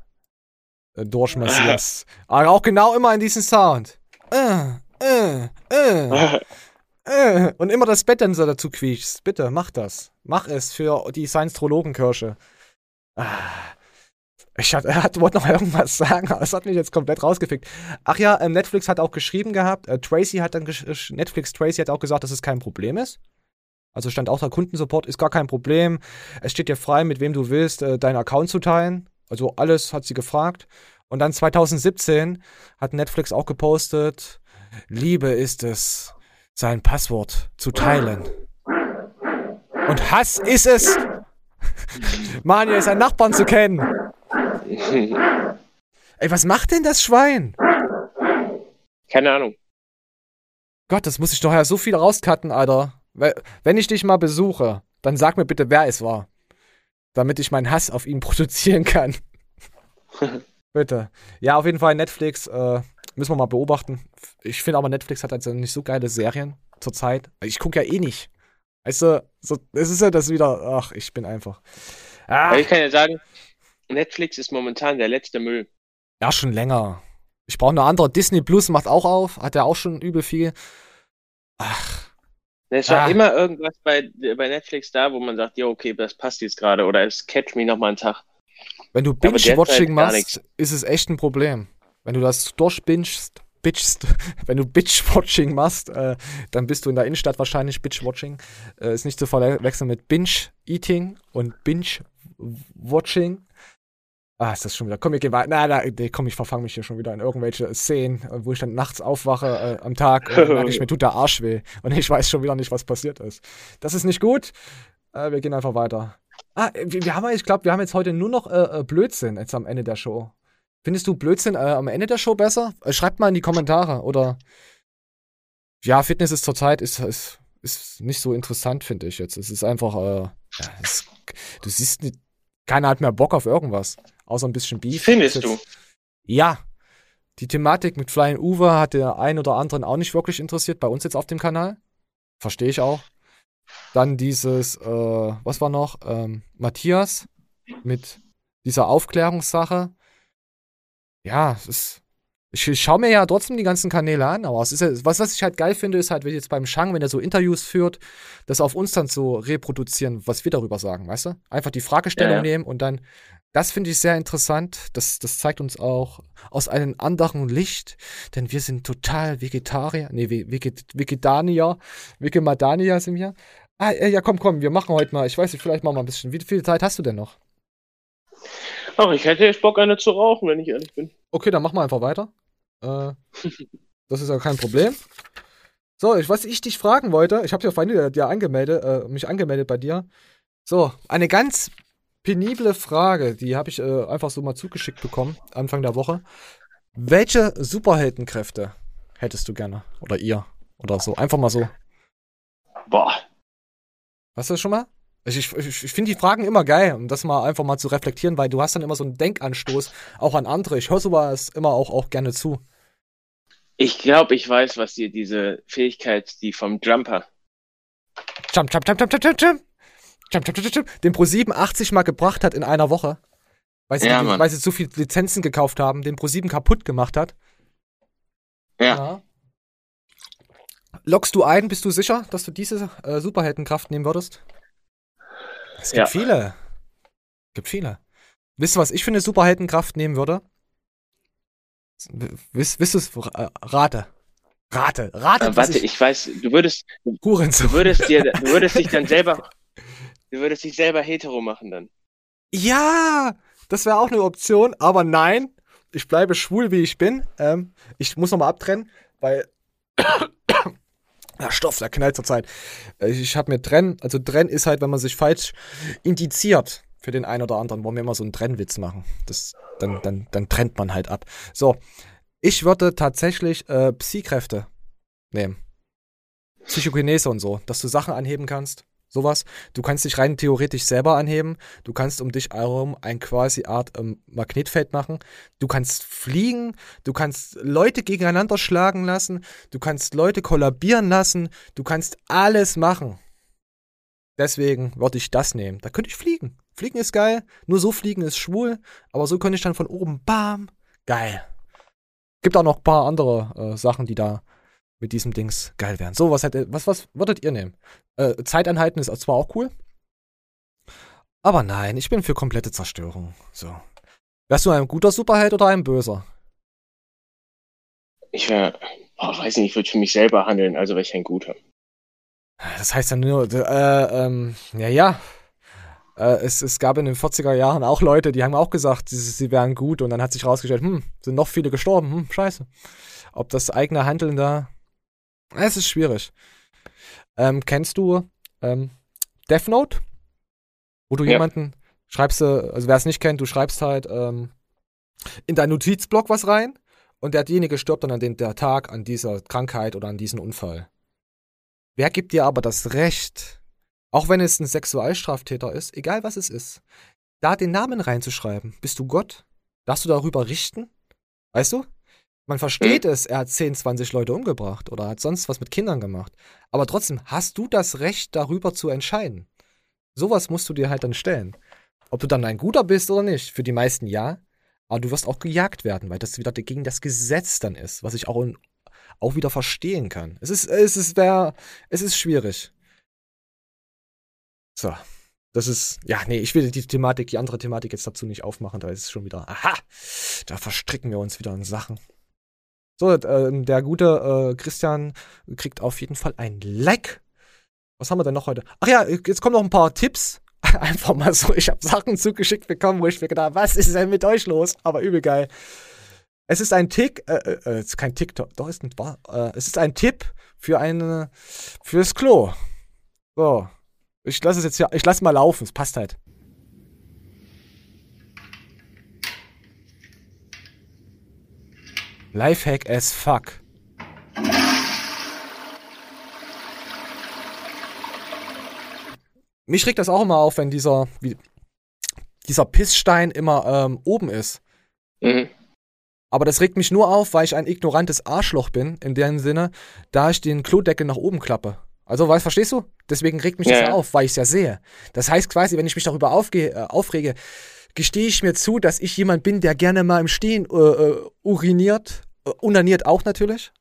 äh, durchmassierst. Aber auch genau immer in diesen Sound. Äh, äh, äh. äh. Und immer das Bett dann so dazu quietschst. Bitte, mach das. Mach es für die Science-Trologenkirche. Ah. Ich wollte noch irgendwas sagen, aber es hat mich jetzt komplett rausgefickt. Ach ja, ähm, Netflix hat auch geschrieben gehabt, äh, Tracy hat dann, Netflix Tracy hat auch gesagt, dass es kein Problem ist. Also stand auch da, Kundensupport ist gar kein Problem. Es steht dir frei, mit wem du willst, äh, deinen Account zu teilen. Also alles hat sie gefragt. Und dann 2017 hat Netflix auch gepostet, Liebe ist es, sein Passwort zu teilen. Und Hass ist es, Manuel seinen Nachbarn zu kennen. Ey, was macht denn das Schwein?
Keine Ahnung.
Gott, das muss ich doch ja so viel rauscutten, Alter. Wenn ich dich mal besuche, dann sag mir bitte, wer es war. Damit ich meinen Hass auf ihn produzieren kann. bitte. Ja, auf jeden Fall Netflix. Äh, müssen wir mal beobachten. Ich finde aber, Netflix hat also nicht so geile Serien zurzeit. Ich gucke ja eh nicht. Weißt du, so, es ist ja das wieder. Ach, ich bin einfach.
Ah. Ich kann ja sagen, Netflix ist momentan der letzte Müll.
Ja, schon länger. Ich brauche eine andere. Disney Plus macht auch auf. Hat ja auch schon übel viel. Ach.
Es war ah. immer irgendwas bei, bei Netflix da, wo man sagt, ja, okay, das passt jetzt gerade oder es catch me nochmal einen Tag.
Wenn du Binge-Watching machst, ist es echt ein Problem. Wenn du das durchbingst, bitchst, wenn du Bitch-Watching machst, äh, dann bist du in der Innenstadt wahrscheinlich Bitch-Watching. Äh, ist nicht zu verwechseln mit Binge-Eating und Binge-Watching. Ah, ist das schon wieder. Komm, wir gehen weiter. Na, na, nee, komm, ich verfange mich hier schon wieder in irgendwelche Szenen, wo ich dann nachts aufwache äh, am Tag und merke ich, mir tut der Arsch weh. Und ich weiß schon wieder nicht, was passiert ist. Das ist nicht gut. Äh, wir gehen einfach weiter. Ah, wir, wir haben, ich glaube, wir haben jetzt heute nur noch äh, äh, Blödsinn jetzt am Ende der Show. Findest du Blödsinn äh, am Ende der Show besser? Äh, schreibt mal in die Kommentare. Oder ja, Fitness ist zurzeit ist, ist, ist nicht so interessant, finde ich jetzt. Es ist einfach, äh, ja, es, du siehst, keiner hat mehr Bock auf irgendwas. Außer ein bisschen Beef.
Findest du?
Ja. Die Thematik mit Flying Uwe hat der einen oder anderen auch nicht wirklich interessiert, bei uns jetzt auf dem Kanal. Verstehe ich auch. Dann dieses, äh, was war noch? Ähm, Matthias mit dieser Aufklärungssache. Ja, es ist. Ich, schaue mir ja trotzdem die ganzen Kanäle an, aber es ist ja, was, was ich halt geil finde, ist halt, wenn jetzt beim Shang, wenn er so Interviews führt, das auf uns dann zu reproduzieren, was wir darüber sagen, weißt du? Einfach die Fragestellung ja, ja. nehmen und dann das finde ich sehr interessant. Das, das zeigt uns auch aus einem anderen Licht, denn wir sind total Vegetarier. Nee, Veget Vegetanier. Vegemadanier sind wir. Ah, ja, komm, komm, wir machen heute mal. Ich weiß nicht, vielleicht machen wir ein bisschen. Wie viel Zeit hast du denn noch?
Ach, ich hätte jetzt Bock, eine zu rauchen, wenn ich ehrlich bin.
Okay, dann machen wir einfach weiter. Äh, das ist ja kein Problem. So, ich, was ich dich fragen wollte, ich habe ja vorhin dir angemeldet, äh, mich angemeldet bei dir. So, eine ganz penible Frage, die habe ich äh, einfach so mal zugeschickt bekommen, Anfang der Woche. Welche Superheldenkräfte hättest du gerne? Oder ihr? Oder so? Einfach mal so.
Boah.
Hast du das schon mal? Ich, ich, ich finde die Fragen immer geil, um das mal einfach mal zu reflektieren, weil du hast dann immer so einen Denkanstoß auch an andere. Ich höre sowas immer auch, auch gerne zu.
Ich glaube, ich weiß, was dir diese Fähigkeit, die vom Jumper.
Jump, jump, jump, jump, jump, jump, jump. Jump, jump, jump, jump, den Pro7 80 Mal gebracht hat in einer Woche. Weil sie,
Ja,
die, weil sie zu viele Lizenzen gekauft haben, den Pro7 kaputt gemacht hat.
Ja.
Lockst du ein, bist du sicher, dass du diese äh, Superheldenkraft nehmen würdest? Es gibt
Ja.
viele. Es gibt viele. Wisst ihr, was ich für eine Superheldenkraft nehmen würde? Wisst, wisst ihr es? Rate. Rate. Rate.
Äh, warte, ich weiß, du würdest, du würdest dir, du würdest dich dann selber, du würdest dich selber hetero machen dann.
Ja, das wäre auch eine Option, aber nein, ich bleibe schwul, wie ich bin. Ähm, ich muss nochmal abtrennen, weil der Stoff, der knallt zurzeit. Äh, Ich habe mir Trenn, also Trenn ist halt, wenn man sich falsch indiziert für den einen oder anderen, wollen wir immer so einen Trennwitz machen. Das, dann, dann, dann trennt man halt ab. So, ich würde tatsächlich äh, Psy-Kräfte nehmen. Psychokinese und so, dass du Sachen anheben kannst. Sowas. Du kannst dich rein theoretisch selber anheben. Du kannst um dich herum ein quasi Art ähm, Magnetfeld machen. Du kannst fliegen. Du kannst Leute gegeneinander schlagen lassen. Du kannst Leute kollabieren lassen. Du kannst alles machen. Deswegen würde ich das nehmen. Da könnte ich fliegen. Fliegen ist geil. Nur so fliegen ist schwul. Aber so könnte ich dann von oben, bam, geil. Gibt auch noch ein paar andere äh, Sachen, die da mit diesem Dings geil wären. So, was, hätte, was, was würdet ihr nehmen? Äh, Zeitanhalten ist zwar auch cool. Aber nein, ich bin für komplette Zerstörung. So. Wärst du ein guter Superheld oder ein böser?
Ich wäre, oh, weiß nicht, ich würde für mich selber handeln, also wäre ich ein guter.
Das heißt ja nur, äh, ähm, ja, ja. Äh, es, es gab in den 40er Jahren auch Leute, die haben auch gesagt, sie, sie wären gut und dann hat sich rausgestellt, hm, sind noch viele gestorben, hm, scheiße. Ob das eigene Handeln da. Es ist schwierig. Ähm, kennst du ähm, Death Note? Wo du
Ja.
jemanden schreibst, du, also wer es nicht kennt, du schreibst halt ähm, in deinen Notizblock was rein und derjenige stirbt dann an dem der Tag an dieser Krankheit oder an diesem Unfall. Wer gibt dir aber das Recht, auch wenn es ein Sexualstraftäter ist, egal was es ist, da den Namen reinzuschreiben? Bist du Gott? Darfst du darüber richten? Weißt du? Man versteht es, er hat 10, 20 Leute umgebracht oder hat sonst was mit Kindern gemacht. Aber trotzdem hast du das Recht, darüber zu entscheiden. Sowas musst du dir halt dann stellen. Ob du dann ein Guter bist oder nicht, für die meisten ja. Aber du wirst auch gejagt werden, weil das wieder gegen das Gesetz dann ist, was ich auch, in, auch wieder verstehen kann. Es ist, es ist, wär, es ist schwierig. So. Das ist, ja, nee, ich will die Thematik, die andere Thematik jetzt dazu nicht aufmachen, da ist es schon wieder, aha, da verstricken wir uns wieder in Sachen. So, äh, der gute äh, Christian kriegt auf jeden Fall ein Like. Was haben wir denn noch heute? Ach ja, jetzt kommen noch ein paar Tipps. Einfach mal so, ich habe Sachen zugeschickt bekommen, wo ich mir gedacht was ist denn mit euch los? Aber übel geil. Es ist ein Tick, äh, äh, es ist kein TikTok, doch ist nicht wahr. Äh, es ist ein Tipp für eine, fürs Klo. So, ich lasse es jetzt hier, ich lasse mal laufen, es passt halt. Lifehack as fuck. Mich regt das auch immer auf, wenn dieser, wie, dieser Pissstein immer ähm, oben ist.
Mhm.
Aber das regt mich nur auf, weil ich ein ignorantes Arschloch bin, in dem Sinne, da ich den Klodeckel nach oben klappe. Also, weißt, verstehst du? Deswegen regt mich
Ja,
das ja auf, weil ich es ja sehe. Das heißt quasi, wenn ich mich darüber aufge äh, aufrege, gestehe ich mir zu, dass ich jemand bin, der gerne mal im Stehen äh, äh, uriniert. Äh, unaniert auch natürlich.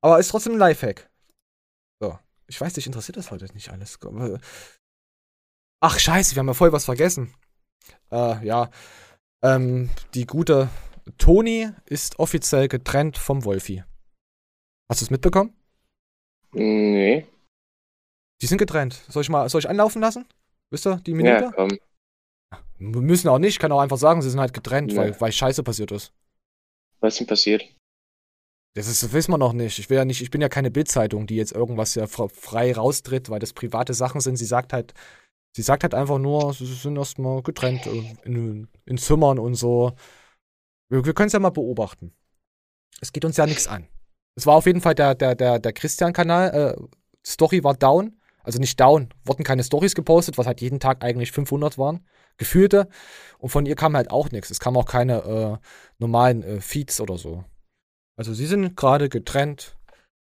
Aber ist trotzdem ein Lifehack. So. Ich weiß, dich interessiert das heute nicht alles. Aber- Ach, scheiße, wir haben ja voll was vergessen. Äh, ja. Ähm, die gute Toni ist offiziell getrennt vom Wolfi. Hast du es mitbekommen?
Nee.
Die sind getrennt. Soll ich mal, soll ich anlaufen lassen? Wisst ihr, die Minute?
Ja, komm.
Wir müssen auch nicht, ich kann auch einfach sagen, sie sind halt getrennt,
Ja.
weil, weil Scheiße passiert ist.
Was ist denn passiert?
Das, ist, das wissen wir noch nicht. Ich will ja nicht, ich bin ja keine Bildzeitung, die jetzt irgendwas ja fr- frei raustritt, weil das private Sachen sind. Sie sagt halt, sie sagt halt einfach nur, sie sind erstmal getrennt äh, in, in Zimmern und so. Wir, wir können es ja mal beobachten. Es geht uns ja nichts an. Es war auf jeden Fall der, der, der, der Christian-Kanal, äh, Story war down, Also nicht down, wurden keine Stories gepostet, was halt jeden Tag eigentlich 500 waren, gefühlte. Und von ihr kam halt auch nichts. Es kamen auch keine äh, normalen äh, Feeds oder so. Also sie sind gerade getrennt.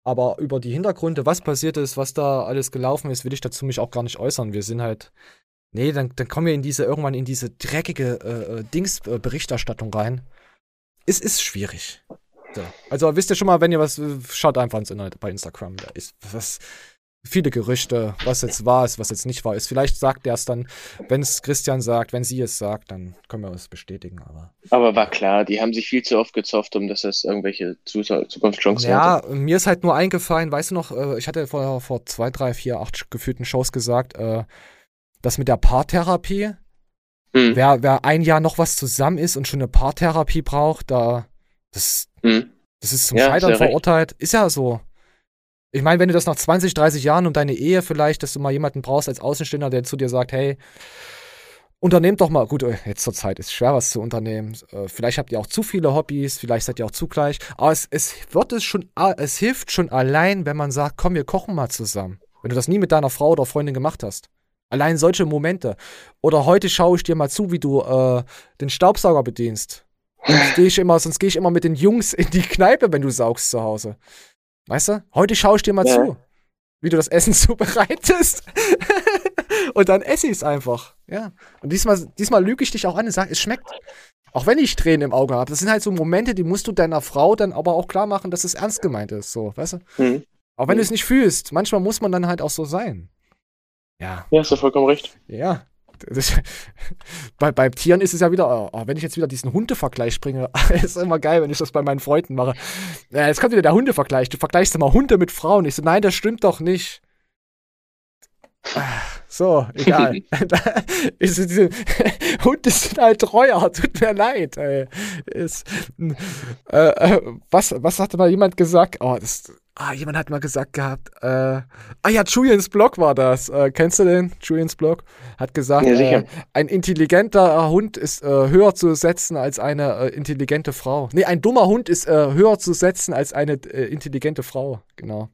Aber über die Hintergründe, was passiert ist, was da alles gelaufen ist, will ich dazu mich auch gar nicht äußern. Wir sind halt. Nee, dann, dann kommen wir in diese, irgendwann in diese dreckige äh, äh Dings-Berichterstattung rein. Es ist schwierig. So. Also wisst ihr schon mal, wenn ihr was, schaut einfach ins Internet bei Instagram. Da ist was, viele Gerüchte, was jetzt wahr ist, was jetzt nicht wahr ist. Vielleicht sagt er es dann, wenn es Christian sagt, wenn sie es sagt, dann können wir es bestätigen. Aber,
aber war klar, die haben sich viel zu oft gezofft, um dass das irgendwelche Zukunftschancen
Ja, hatte. mir ist halt nur eingefallen, weißt du noch, äh, ich hatte vor, vor zwei, drei, vier, acht gefühlten Shows gesagt, äh, das mit der Paartherapie, hm. wer, wer ein Jahr noch was zusammen ist und schon eine Paartherapie braucht, da, das, hm. das ist zum ja, Scheitern verurteilt. Recht. Ist ja so. Ich meine, wenn du das nach 20, 30 Jahren und deine Ehe vielleicht, dass du mal jemanden brauchst als Außenstehender, der zu dir sagt, hey, unternehmt doch mal, gut, äh, jetzt zur Zeit ist schwer was zu unternehmen. Äh, vielleicht habt ihr auch zu viele Hobbys, vielleicht seid ihr auch zugleich. Aber es, es wird es schon, es hilft schon allein, wenn man sagt, komm, wir kochen mal zusammen. Wenn du das nie mit deiner Frau oder Freundin gemacht hast. Allein solche Momente. Oder heute schaue ich dir mal zu, wie du äh, den Staubsauger bedienst. Sonst gehe ich, immer, geh ich immer mit den Jungs in die Kneipe, wenn du saugst zu Hause. Weißt du? Heute schaue ich dir mal ja. zu, wie du das Essen zubereitest. und dann esse ich es einfach. Ja. Und diesmal, diesmal lüge ich dich auch an und sage, es schmeckt. Auch wenn ich Tränen im Auge habe. Das sind halt so Momente, die musst du deiner Frau dann aber auch klar machen, dass es ernst gemeint ist. So, weißt du? Mhm. Auch wenn mhm. du es nicht fühlst. Manchmal muss man dann halt auch so sein. Ja.
Ja, hast du vollkommen recht.
Ja. Das, bei, bei Tieren ist es ja wieder, oh, wenn ich jetzt wieder diesen Hundevergleich bringe, ist immer geil, wenn ich das bei meinen Freunden mache. Ja, jetzt kommt wieder der Hundevergleich. Du vergleichst immer Hunde mit Frauen. Ich so, nein, das stimmt doch nicht. So, egal. diese, Hunde sind halt treuer, tut mir leid. Ist, äh, äh, was, was hatte mal jemand gesagt? Oh, das, Ah, jemand hat mal gesagt gehabt, äh, ah ja, Julians Blog war das. Äh, kennst du den? Julians Blog hat gesagt, ja, äh, ein intelligenter Hund ist äh, höher zu setzen als eine äh, intelligente Frau. Nee, ein dummer Hund ist äh, höher zu setzen als eine intelligente Frau. Genau.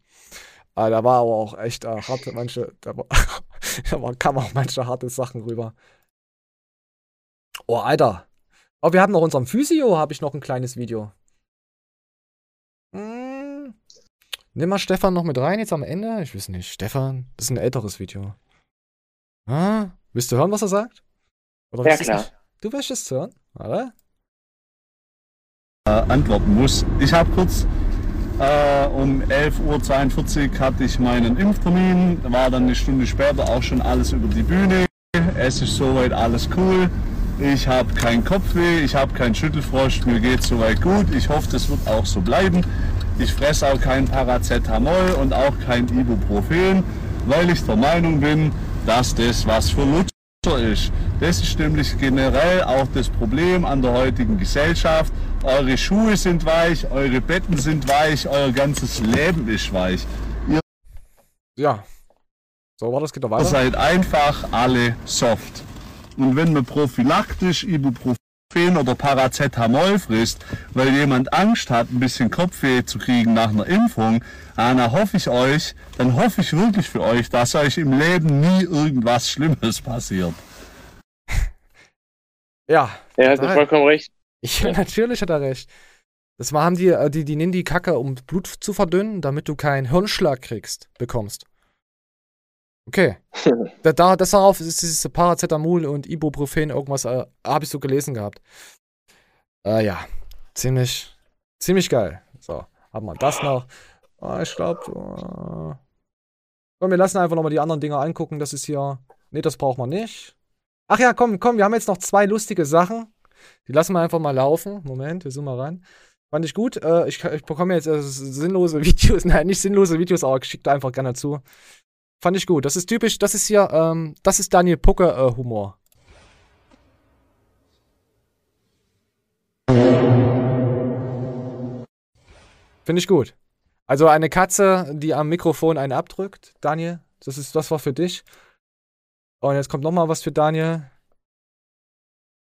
Ah, da war aber auch echt harte manche, da, war, da war, kamen auch manche harte Sachen rüber. Oh, Alter. Aber oh, wir haben noch unserem Physio, habe ich noch ein kleines Video. Hm. Nimm mal Stefan noch mit rein jetzt am Ende. Ich weiß nicht. Stefan, das ist ein älteres Video. Ah, willst du hören, was er sagt?
Oder ja, klar.
Du willst es hören, oder?
Äh, antworten muss. Ich habe kurz äh, um 11.42 Uhr hatte ich meinen Impftermin. War dann eine Stunde später auch schon alles über die Bühne. Es ist soweit alles cool. Ich habe keinen Kopfweh, ich habe keinen Schüttelfrost, mir geht soweit gut. Ich hoffe, das wird auch so bleiben. Ich fresse auch kein Paracetamol und auch kein Ibuprofen, weil ich der Meinung bin, dass das was für Lutscher ist. Das ist nämlich generell auch das Problem an der heutigen Gesellschaft. Eure Schuhe sind weich, eure Betten sind weich, euer ganzes Leben ist weich. Ihr
ja, so war das, geht weiter.
Ihr seid einfach alle soft. Und wenn man prophylaktisch Ibuprofen oder Paracetamol frisst, weil jemand Angst hat, ein bisschen Kopfweh zu kriegen nach einer Impfung, Anna, hoffe ich euch, dann hoffe ich wirklich für euch, dass euch im Leben nie irgendwas Schlimmes passiert.
Ja.
Er hat vollkommen recht.
Ja, natürlich hat er recht. Das haben die, äh, die, die nehmen die Kacke, um Blut zu verdünnen, damit du keinen Hirnschlag kriegst, bekommst. Okay. da, da, das darauf ist dieses Paracetamol und Ibuprofen irgendwas, äh, habe ich so gelesen gehabt. Äh, ja, ziemlich, ziemlich geil. So, haben wir das noch. Oh, ich glaube, äh, komm, wir lassen einfach nochmal die anderen Dinger angucken. Das ist hier, nee, das braucht man nicht. Ach ja, komm, komm, wir haben jetzt noch zwei lustige Sachen. Die lassen wir einfach mal laufen. Moment, wir zoomen mal rein. Fand ich gut. Äh, ich, ich, bekomme jetzt äh, sinnlose Videos, nein, nicht sinnlose Videos, aber schickt einfach gerne zu. Fand ich gut. Das ist typisch, das ist hier, ähm, das ist Daniel Pucke äh, Humor. Finde ich gut. Also eine Katze, die am Mikrofon einen abdrückt. Daniel, das ist das war für dich. Und jetzt kommt noch mal was für Daniel.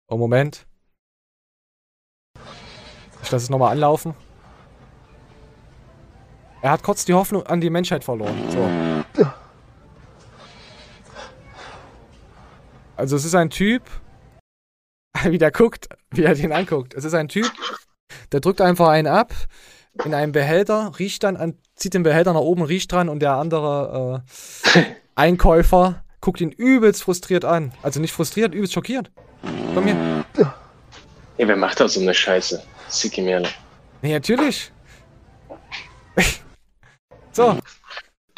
Oh Moment. Ich lasse es noch mal anlaufen. Er hat kurz die Hoffnung an die Menschheit verloren. So. Also es ist ein Typ, wie der guckt, wie er den anguckt. Es ist ein Typ, der drückt einfach einen ab in einen Behälter, riecht dann an, zieht den Behälter nach oben, riecht dran und der andere äh, Einkäufer guckt ihn übelst frustriert an. Also nicht frustriert, übelst schockiert. Komm hier.
Ja, wer macht da so eine Scheiße? Sicki Merle.
Nee, natürlich. so.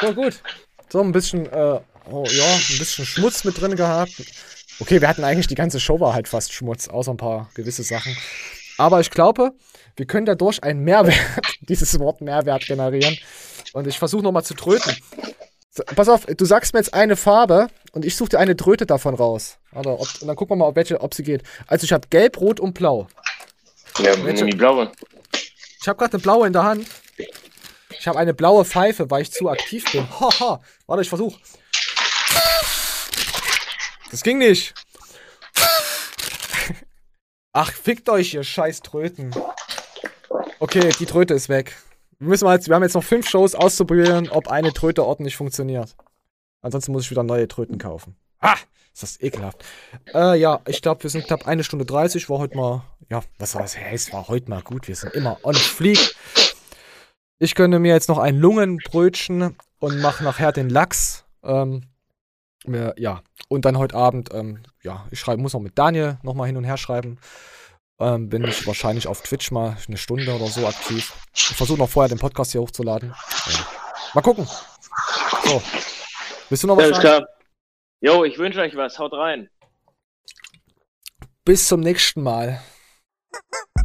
So, gut. So, ein bisschen, äh, oh ja, ein bisschen Schmutz mit drin gehabt. Okay, wir hatten eigentlich die ganze Show war halt fast Schmutz, außer ein paar gewisse Sachen. Aber ich glaube, wir können dadurch einen Mehrwert, dieses Wort Mehrwert generieren. Und ich versuche nochmal zu tröten. So, pass auf, du sagst mir jetzt eine Farbe und ich suche dir eine Tröte davon raus. Oder ob, und dann gucken wir mal, ob, welche, ob sie geht. Also ich habe gelb, rot und blau.
Ja, welche? die blaue.
Ich habe gerade eine blaue in der Hand. Ich habe eine blaue Pfeife, weil ich zu aktiv bin. Haha. Warte, ich versuche. Das ging nicht. Ach, fickt euch, ihr scheiß Tröten. Okay, die Tröte ist weg. Wir, müssen jetzt, wir haben jetzt noch fünf Shows auszuprobieren, ob eine Tröte ordentlich funktioniert. Ansonsten muss ich wieder neue Tröten kaufen. Ah, ist das ekelhaft. Äh, ja, ich glaube, wir sind knapp eine Stunde 30. War heute mal, ja, was soll das? Hey, es war heute mal gut. Wir sind immer on fleek. Ich gönne mir jetzt noch ein Lungenbrötchen und mache nachher den Lachs. Ähm, mir, ja, und dann heute Abend, ähm, ja, ich schreibe, muss noch mit Daniel nochmal hin und her schreiben. Ähm, bin ich wahrscheinlich auf Twitch mal eine Stunde oder so aktiv. Ich versuche noch vorher den Podcast hier hochzuladen. Ja. Mal gucken. So. Willst du noch was?
Jo, ich wünsche euch was. Haut rein.
Bis zum nächsten Mal.